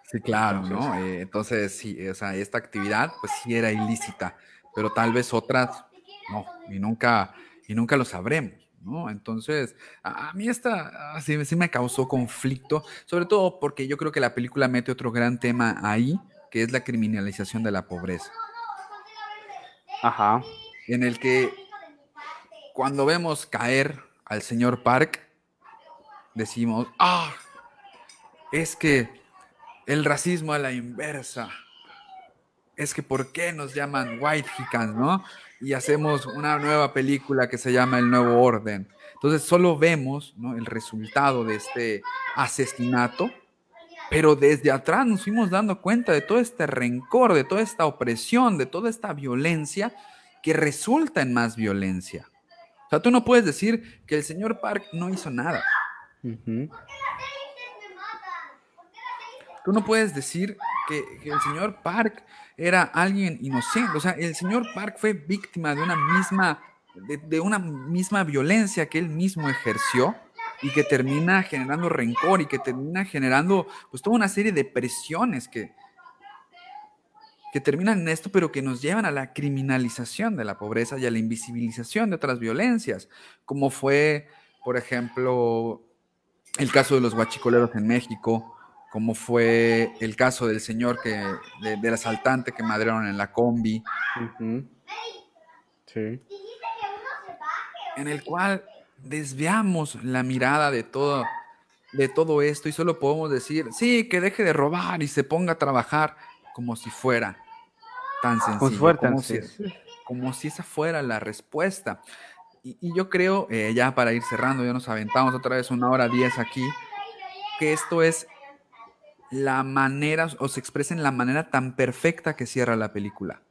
Sí, claro, ¿no? Eh, entonces, sí, o sea, esta actividad pues sí era ilícita, pero tal vez otras no, y nunca, y nunca lo sabremos. ¿No? Entonces, a, mí esta sí, sí, me causó conflicto, sobre todo porque yo creo que la película mete otro gran tema ahí, que es la criminalización de la pobreza. Ajá en el que cuando vemos caer al señor Park, decimos, ah, es que el racismo a la inversa, es que ¿por qué nos llaman white hicans, no? Y hacemos una nueva película que se llama El Nuevo Orden. Entonces solo vemos el resultado de este asesinato, pero desde atrás nos fuimos dando cuenta de todo este rencor, de toda esta opresión, de toda esta violencia que resulta en más violencia. O sea, tú no puedes decir que el señor Park no hizo nada. Tú no puedes decir que, el señor Park era alguien inocente. O sea, el señor Park fue víctima de una misma, de, una misma violencia que él mismo ejerció y que termina generando rencor y que termina generando pues toda una serie de presiones que, que terminan en esto, pero que nos llevan a la criminalización de la pobreza y a la invisibilización de otras violencias, como fue, por ejemplo, el caso de los guachicoleros en México, como fue el caso del señor que, del asaltante que madrearon en la combi. Sí. En el cual desviamos la mirada de todo, de todo esto y solo podemos decir, sí, que deje de robar y se ponga a trabajar como si fuera tan sencillo. Como, si, como si esa fuera la respuesta. Y, yo creo, eh, ya para ir cerrando, ya nos aventamos otra vez una hora diez aquí, que esto es la manera, o se expresa en la manera tan perfecta que cierra la película.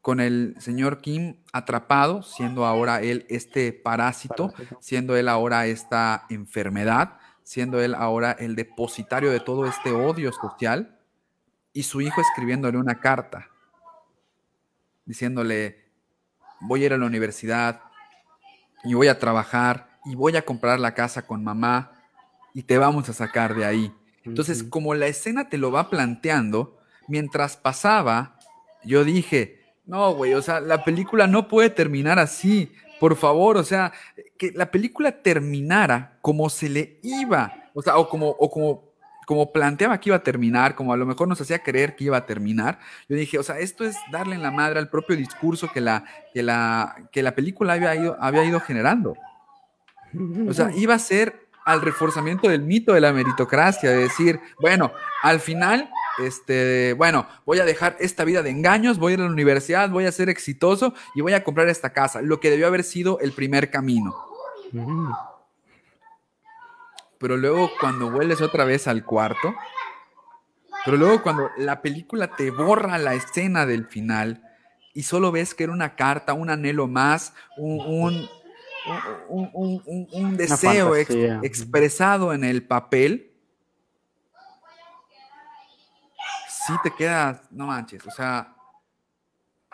Con el señor Kim atrapado, siendo ahora él este parásito, siendo él ahora esta enfermedad, siendo él ahora el depositario de todo este odio social, y su hijo escribiéndole una carta, diciéndole, voy a ir a la universidad y voy a trabajar y voy a comprar la casa con mamá y te vamos a sacar de ahí. Entonces, como la escena te lo va planteando, mientras pasaba, yo dije, no, güey, o sea, la película no puede terminar así, por favor, o sea, que la película terminara como se le iba, o sea, o como, o como, como planteaba que iba a terminar, como a lo mejor nos hacía creer que iba a terminar. Yo dije, o sea, esto es darle en la madre al propio discurso que la, que la, que la película había ido, había ido generando. O sea, <laughs> iba a ser al reforzamiento del mito de la meritocracia, de decir, bueno, al final, este, bueno, voy a dejar esta vida de engaños, voy a ir a la universidad, voy a ser exitoso y voy a comprar esta casa, lo que debió haber sido el primer camino. Pero luego cuando vuelves otra vez al cuarto, pero luego cuando la película te borra la escena del final y solo ves que era una carta, un anhelo más, un un, deseo expresado en el papel, sí te quedas, no manches, o sea,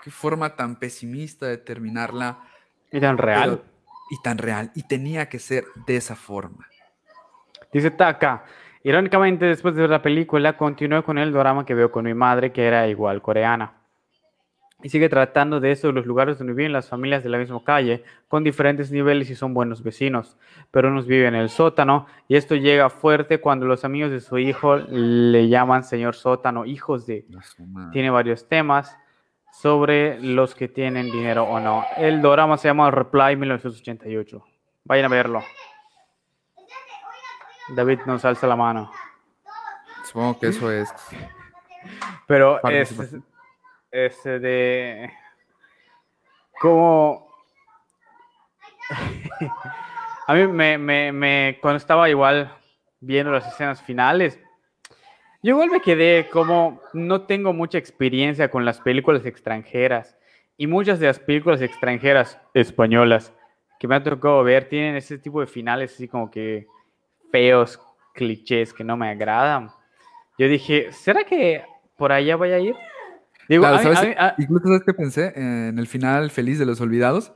qué forma tan pesimista de terminarla. Y tan real. y tan real, y tenía que ser de esa forma. Dice Taka, irónicamente después de ver la película, continué con el drama que veo con mi madre, que era igual coreana y sigue tratando de eso los lugares donde viven las familias de la misma calle, con diferentes niveles y son buenos vecinos, pero unos viven en el sótano y esto llega fuerte cuando los amigos de su hijo le llaman señor sótano, hijos de... Tiene varios temas sobre los que tienen dinero o no. El drama se llama Reply 1988. Vayan a verlo. David nos alza la mano. Supongo que eso es. Pero es, este de como <laughs> a mí me, me, me, cuando estaba igual viendo las escenas finales, yo igual me quedé como no tengo mucha experiencia con las películas extranjeras y muchas de las películas extranjeras españolas que me ha tocado ver tienen ese tipo de finales así como que feos, clichés que no me agradan. Yo dije, ¿será que por allá voy a ir? Incluso sabes que pensé en el final feliz de Los Olvidados.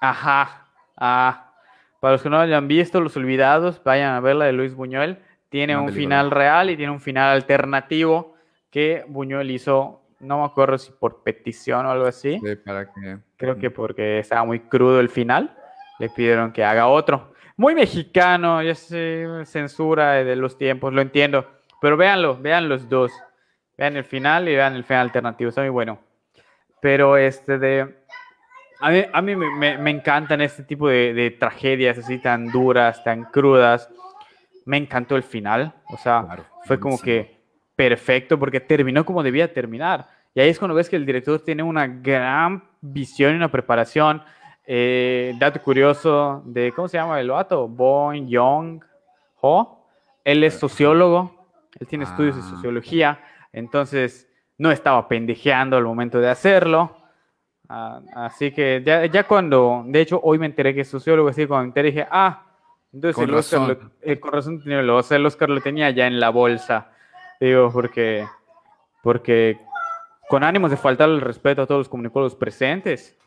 Ajá. Ah. Para los que no hayan visto Los Olvidados, vayan a ver la de Luis Buñuel. Tiene un final real y tiene un final alternativo que Buñuel hizo, no me acuerdo si por petición o algo así. Sí, para que... Creo que porque estaba muy crudo el final, le pidieron que haga otro. Muy mexicano, ya sé, censura de los tiempos, lo entiendo. Pero véanlo, vean los dos. Vean el final y vean el final alternativo, está muy bueno. Pero este de... A mí, a mí me, me, encantan este tipo de, de, tragedias así tan duras, tan crudas. Me encantó el final, o sea, fue como que perfecto porque terminó como debía terminar. Y ahí es cuando ves que el director tiene una gran visión y una preparación. Eh, dato curioso de, ¿cómo se llama el vato? Boy Young Ho. Él es sociólogo, él tiene estudios de ah. sociología entonces, no estaba pendejeando al momento de hacerlo. Ah, así que ya, cuando, de hecho, hoy me enteré que es sociólogo, así cuando me enteré dije, ah, entonces el Oscar, Lo, eh, con razón tenía el Oscar, el Oscar lo tenía ya en la bolsa. Digo, porque, porque con ánimos de faltar el respeto a todos los comunicólogos presentes,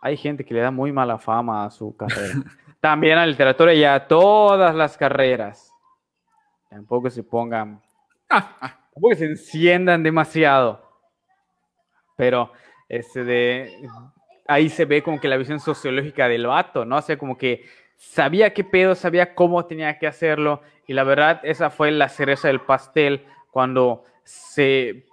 hay gente que le da muy mala fama a su carrera. <laughs> También a la literatura y a todas las carreras. Tampoco se pongan tampoco se enciendan demasiado. Pero este de ahí se ve como que la visión sociológica del vato, ¿no? O sea, como que sabía qué pedo, sabía cómo tenía que hacerlo. Y la verdad, esa fue la cereza del pastel cuando se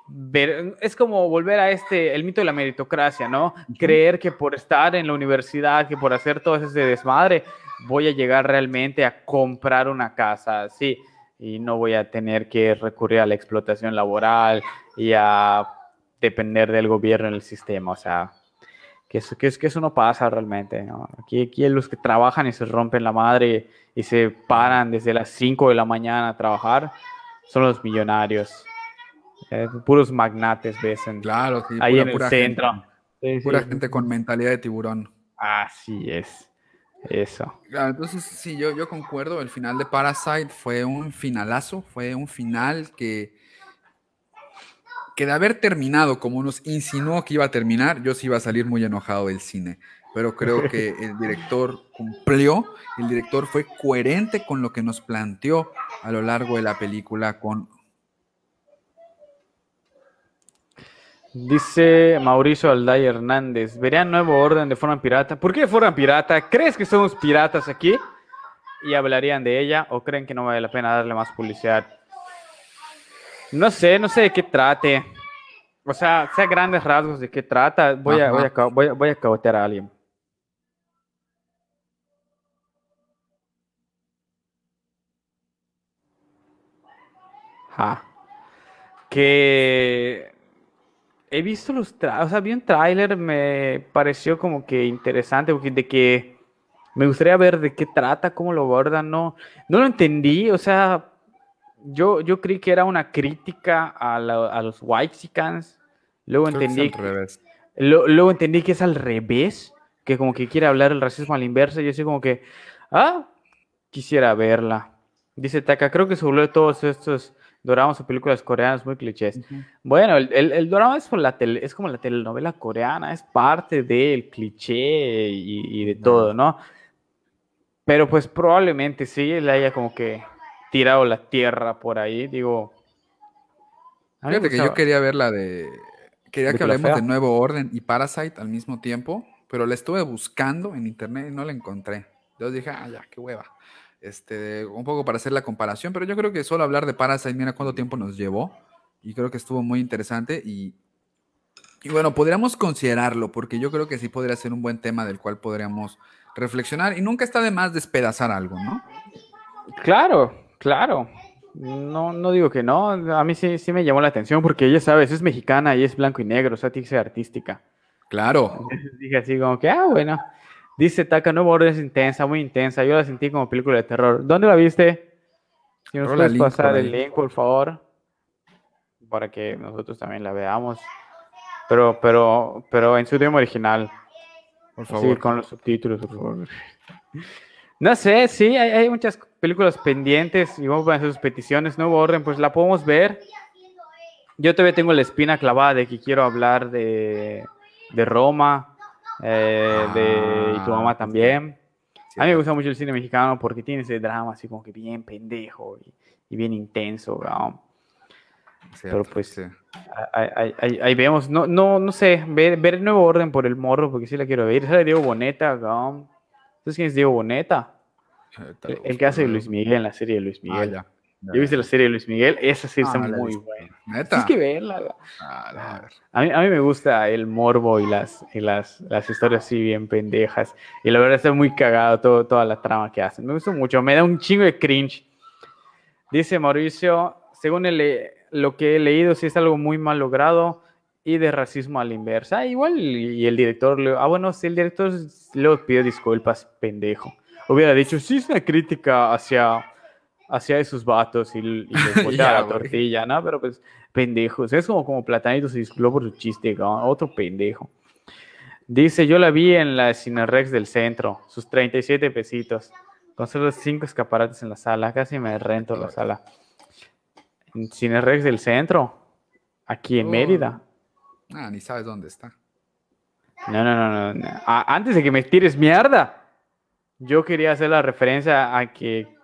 es como volver a este, el mito de la meritocracia, ¿no? Creer que por estar en la universidad, que por hacer todo ese desmadre, voy a llegar realmente a comprar una casa, sí, y no voy a tener que recurrir a la explotación laboral y a depender del gobierno en el sistema, o sea, que eso, que, que eso no pasa realmente, ¿no? Aquí, aquí los que trabajan y se rompen la madre y se paran desde las 5 de la mañana a trabajar son los millonarios. Eh, puros magnates ves claro, ahí en el centro. pura gente con mentalidad de tiburón. Así es. Eso. entonces, sí, yo, yo concuerdo. El final de Parasite fue un finalazo. Fue un final que, que de haber terminado como nos insinuó que iba a terminar, yo sí iba a salir muy enojado del cine. Pero creo que <laughs> el director cumplió. El director fue coherente con lo que nos planteó a lo largo de la película, con Dice Mauricio Alday Hernández, ¿verían nuevo orden de forma pirata? ¿Por qué de forma pirata? ¿Crees que somos piratas aquí? ¿Y hablarían de ella o creen que no vale la pena darle más publicidad? No sé, no sé de qué trate. O sea, sea grandes rasgos de qué trata. Voy a, voy a, voy a, voy a a alguien. Ja. Que he visto los trailers, o sea, vi un tráiler, me pareció como que interesante, de que me gustaría ver de qué trata, cómo lo abordan, no, no lo entendí, o sea, yo, yo creí que era una crítica a, a los Whitexicans, luego entendí, que, luego entendí que es al revés, que como que quiere hablar el racismo al inverso, y yo soy como que, ah, quisiera verla. Dice Taka, creo que sobre todos estos doramas o películas coreanas muy clichés. Bueno, el, el, drama es, por la tele, es como la telenovela coreana, es parte del cliché y, de todo, ¿no? Pero pues probablemente sí le haya como que tirado la tierra por ahí, digo. Fíjate que yo quería ver la de. Quería que hablemos de Nuevo Orden y Parasite al mismo tiempo, pero la estuve buscando en internet y no la encontré. Entonces dije, ah, ya, qué hueva este, un poco para hacer la comparación, pero yo creo que solo hablar de Parasite, mira cuánto tiempo nos llevó, y creo que estuvo muy interesante, y, y bueno, podríamos considerarlo, porque yo creo que sí podría ser un buen tema del cual podríamos reflexionar, y nunca está de más despedazar algo, ¿no? Claro, claro. No, no digo que no, a mí sí, sí me llamó la atención porque ella, sabes, es mexicana y es blanco y negro, o sea, tiene que ser artística. Claro. Entonces dije así como que, ah, bueno, Dice Taka, Nuevo Orden es intensa, muy intensa. Yo la sentí como película de terror. ¿Dónde la viste? Si nos puedes pasar el link, por favor, para que nosotros también la veamos. Pero, pero, pero en su idioma original. Por favor. Sí, con los subtítulos, por favor. No sé, sí, hay, muchas películas pendientes y vamos a hacer sus peticiones. Nuevo Orden, pues la podemos ver. Yo todavía tengo la espina clavada de que quiero hablar de, de Roma eh, de, y tu mamá ah, también. A mí me gusta mucho el cine mexicano porque tiene ese drama así como que bien pendejo y, bien intenso, Pero pues ahí, vemos, no, no, no sé, ver, ver, el nuevo orden por el morro porque sí la quiero ver. Esa de Diego Boneta, ¿Sabes quién es Diego Boneta? El, que hace Luis Miguel en la serie de Luis ah, Miguel. ¿Ya viste la serie de Luis Miguel? Esa sí está ah, muy buena. Tienes que verla. Ah, a, mí, a mí me gusta el morbo y las, y las, las historias así bien pendejas. Y la verdad está muy cagado todo, toda la trama que hacen. Me gusta mucho. Me da un chingo de cringe. Dice Mauricio, según el, lo que he leído, sí es algo muy mal logrado y de racismo a la inversa. Ah, igual, y el director, ah, bueno, si el director luego pidió disculpas, pendejo. Hubiera dicho, sí es una crítica hacia hacia esos vatos y, y les <laughs> la tortilla, ¿no? Pero pues, pendejos. Es como, como Platanito se disculpó por su chiste, otro pendejo. Dice, yo la vi en la Cinerex del centro, sus 37 pesitos, con solo 5 escaparates en la sala, casi me rento la sala. En Cinerex del centro, aquí en oh. Mérida. Ah, ni sabes dónde está. No, no, no, no. Ah, antes de que me tires mierda, yo quería hacer la referencia a que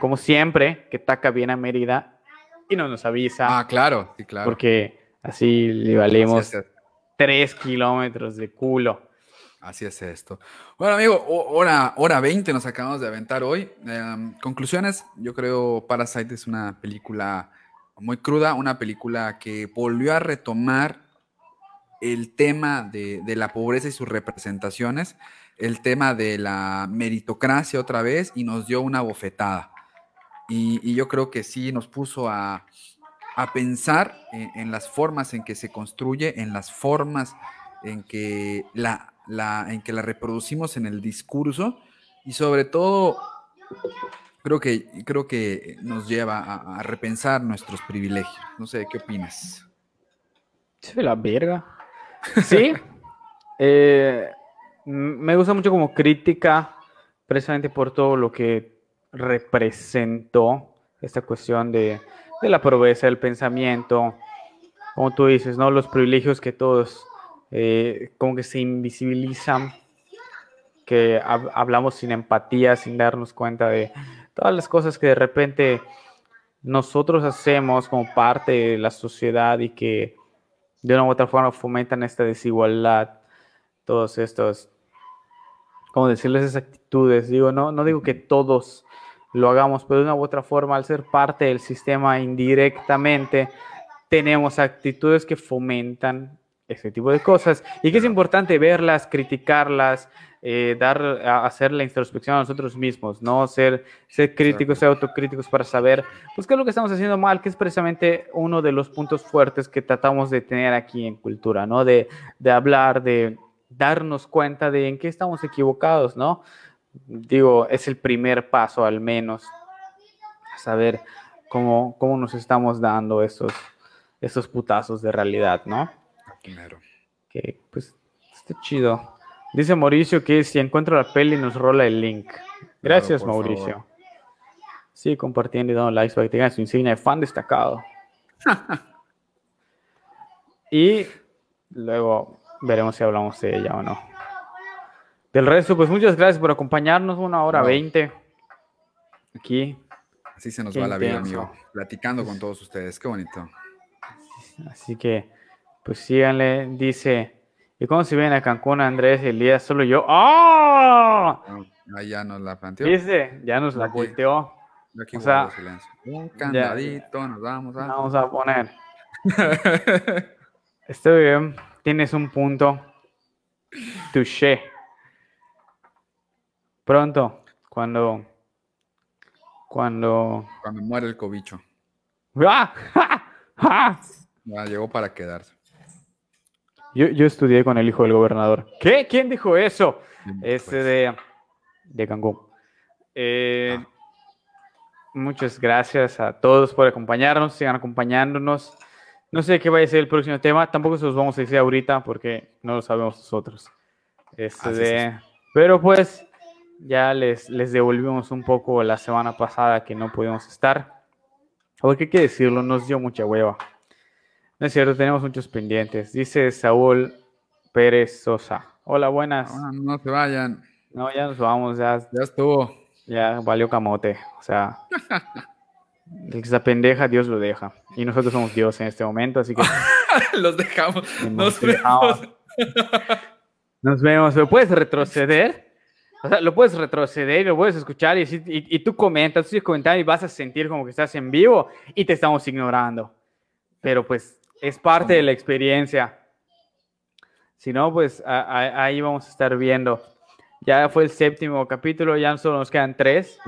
como siempre, que Taca viene a Mérida, y no nos avisa. Ah, claro, sí, claro. Porque así le valemos tres kilómetros de culo. Así es esto. Bueno, amigo, hora, hora 20 nos acabamos de aventar hoy. Em, conclusiones, yo creo Parasite es una película muy cruda, una película que volvió a retomar el tema de, la pobreza y sus representaciones, el tema de la meritocracia otra vez y nos dio una bofetada. Y, yo creo que sí nos puso a, pensar en, las formas en que se construye, en las formas en que la, en que la reproducimos en el discurso y sobre todo creo que, creo que nos lleva a, repensar nuestros privilegios. No sé, ¿qué opinas? Se la verga. <laughs> Sí. Eh, me gusta mucho como crítica, precisamente por todo lo que representó esta cuestión de, la pobreza del pensamiento, como tú dices, ¿no? Los privilegios que todos eh, como que se invisibilizan, que hablamos sin empatía, sin darnos cuenta de todas las cosas que de repente nosotros hacemos como parte de la sociedad y que de una u otra forma fomentan esta desigualdad, todos estos, ¿cómo decirles esas actitudes? Digo, no, no digo que todos lo hagamos, pero de una u otra forma, al ser parte del sistema indirectamente, tenemos actitudes que fomentan ese tipo de cosas y que es importante verlas, criticarlas, eh, dar, hacer la introspección a nosotros mismos, ¿no? Ser, ser críticos, ser autocríticos para saber, pues, qué es lo que estamos haciendo mal, que es precisamente uno de los puntos fuertes que tratamos de tener aquí en cultura, ¿no? De, de hablar, de darnos cuenta de en qué estamos equivocados, ¿no? Digo, es el primer paso al menos, saber cómo, cómo nos estamos dando esos, esos putazos de realidad, ¿no? Claro. Que pues está chido. Dice Mauricio que si encuentro la peli nos rola el link. Gracias, Mauricio. Sí, compartiendo y dando likes para que tengan su insignia de fan destacado. <laughs> y luego veremos si hablamos de ella o no. Del resto, pues muchas gracias por acompañarnos una hora veinte. Aquí. Así se nos va la vida, amigo. Platicando con todos ustedes. Qué bonito. Así que, pues síganle. Dice. ¿Y cómo se viene a Cancún, Andrés Elías? Solo yo. ¡Ah! Ahí ya nos la planteó. Dice, ya nos la volteó. Aquí o sea, Un candadito, nos vamos a... Vamos a poner. <laughs> Estoy bien, tienes un punto. Touché. Pronto, cuando... Cuando... Cuando muere el cobicho. ¡Ah! <laughs> ¡Ah! Ya llegó para quedarse. Yo, estudié con el hijo del gobernador. ¿Qué? ¿Quién dijo eso? Este de, de Cancún. Eh, ah. Muchas gracias a todos por acompañarnos, sigan acompañándonos. No sé qué va a ser el próximo tema, tampoco se los vamos a decir ahorita porque no lo sabemos nosotros. Este de, pero pues ya les, les devolvimos un poco la semana pasada que no pudimos estar. Porque hay que decirlo, nos dio mucha hueva. No es cierto, tenemos muchos pendientes. Dice Saúl Pérez Sosa. Hola, buenas. No, se vayan. No, ya nos vamos, ya. Ya estuvo. Ya valió camote. O sea, <laughs> el que se pendeja, Dios lo deja. Y nosotros somos Dios en este momento, así que. <laughs> Los dejamos. Nos, vemos. <laughs> Nos vemos. ¿Lo puedes retroceder? O sea, lo puedes retroceder, lo puedes escuchar y, y, tú comentas, tú sigues comentando y vas a sentir como que estás en vivo y te estamos ignorando. Pero pues es parte de la experiencia. Si no, pues ahí vamos a estar viendo. Ya fue el séptimo capítulo, ya solo nos quedan tres.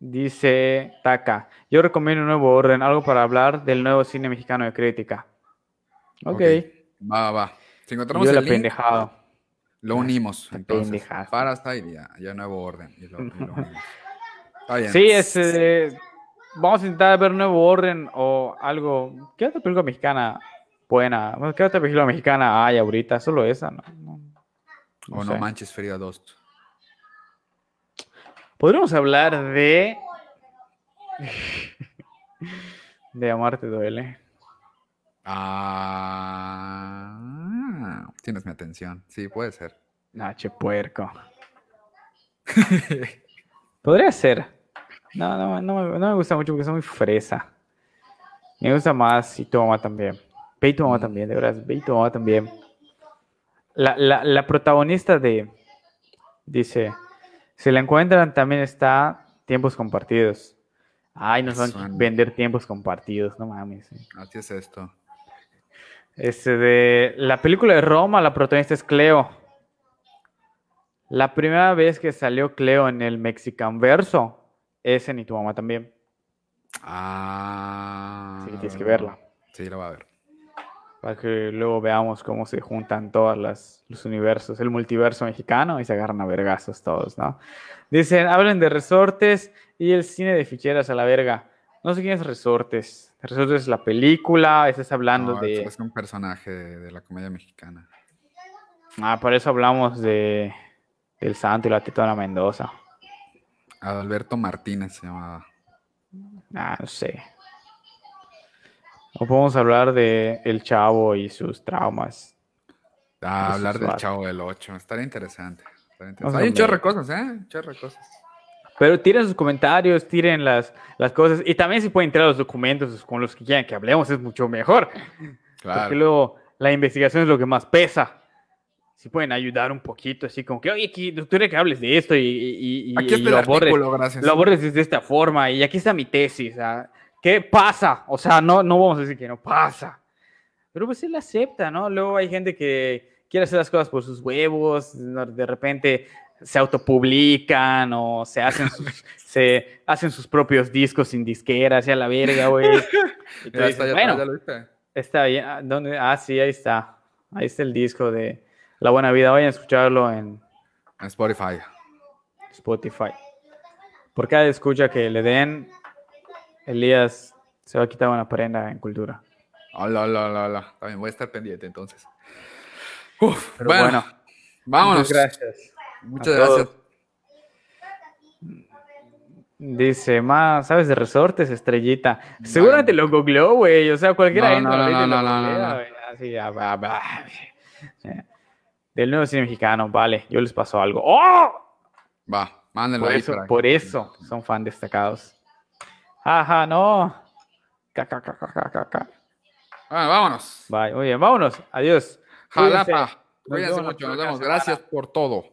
Dice Taka, yo recomiendo un nuevo orden, algo para hablar del nuevo cine mexicano de crítica. Ok. okay. Va, va. Si encontramos yo el link, pendejado. lo unimos. entonces, para hasta ahí, ya, nuevo orden. Y lo, Está bien. Sí, es, eh, vamos a intentar ver Nuevo Orden o algo. ¿Qué otra película mexicana buena? ¿Qué otra película mexicana hay ahorita? Solo esa, ¿no? o No Manches Frida 2. Podríamos hablar de. <laughs> de Amarte Duele. Ah. Tienes mi atención. Sí, puede ser. Nache puerco. <laughs> Podría ser. No, no, no, no me gusta mucho porque es muy fresa. Me gusta más y tu mamá también. Ve y tu mamá también, de verdad. Ve y tu mamá también. La, la, la protagonista de. Dice: Si la encuentran, también está Tiempos Compartidos. Ay, nos van a vender tiempos compartidos, no mames. Así es esto. Este de la película de Roma, la protagonista es Cleo. La primera vez que salió Cleo en el Mexican verso es en Y tu mamá también. Ah. Sí, tienes que verla. Sí, la va a ver. Para que luego veamos cómo se juntan todos los universos, el multiverso mexicano y se agarran a vergazos todos, ¿no? Dicen, hablen de resortes y el cine de ficheras a la verga. No sé quién es Resortes. Resortes es la película, estás hablando de... Es un personaje de, la comedia mexicana. Ah, por eso hablamos de El Santo y la Tetona Mendoza. Adalberto Martínez se llamaba. Ah, no sé. O podemos hablar de El Chavo y sus traumas. Ah, hablar del Chavo del 8. Estaría interesante. Hay un chorro de cosas, ¿eh? Un chorro de cosas. Pero tiren sus comentarios, tiren las, las cosas. Y también si pueden tirar los documentos con los que quieran que hablemos, es mucho mejor. Claro. Porque luego la investigación es lo que más pesa. Si pueden ayudar un poquito, así como que, oye, aquí, tú que hables de esto y, y, aquí está lo, abordes, gracias. lo abordes de esta forma. Y aquí está mi tesis. ¿Qué pasa? O sea, no, no vamos a decir que no pasa. Pero pues él acepta, ¿no? Luego hay gente que quiere hacer las cosas por sus huevos, de repente se autopublican o se hacen sus, <laughs> se hacen sus propios discos sin disqueras y a la verga, güey. <laughs> bueno, está bien. Ah, ¿Dónde? Ah, sí, ahí está. Ahí está el disco de La Buena Vida. Vayan a escucharlo en Spotify. Spotify. Por cada escucha que le den, Elías se va a quitar una prenda en cultura. Hola, hola, hola, hola. También voy a estar pendiente entonces. Uf, Pero bueno, vámonos. gracias. Muchas gracias. Dice, más, ¿sabes de resortes, estrellita? Seguramente lo googleó, güey. O sea, cualquiera no, no, no, no, no, no, Así, <laughs> Del nuevo cine mexicano, vale. Yo les paso algo. ¡Oh! Va, mándenlo por ahí. Eso, por eso son fan destacados. Ajá, no. Bueno, vámonos. Bye. Muy bien, vámonos. Adiós. Jalapa. Cuídense mucho. Nos vemos. Gracias por todo.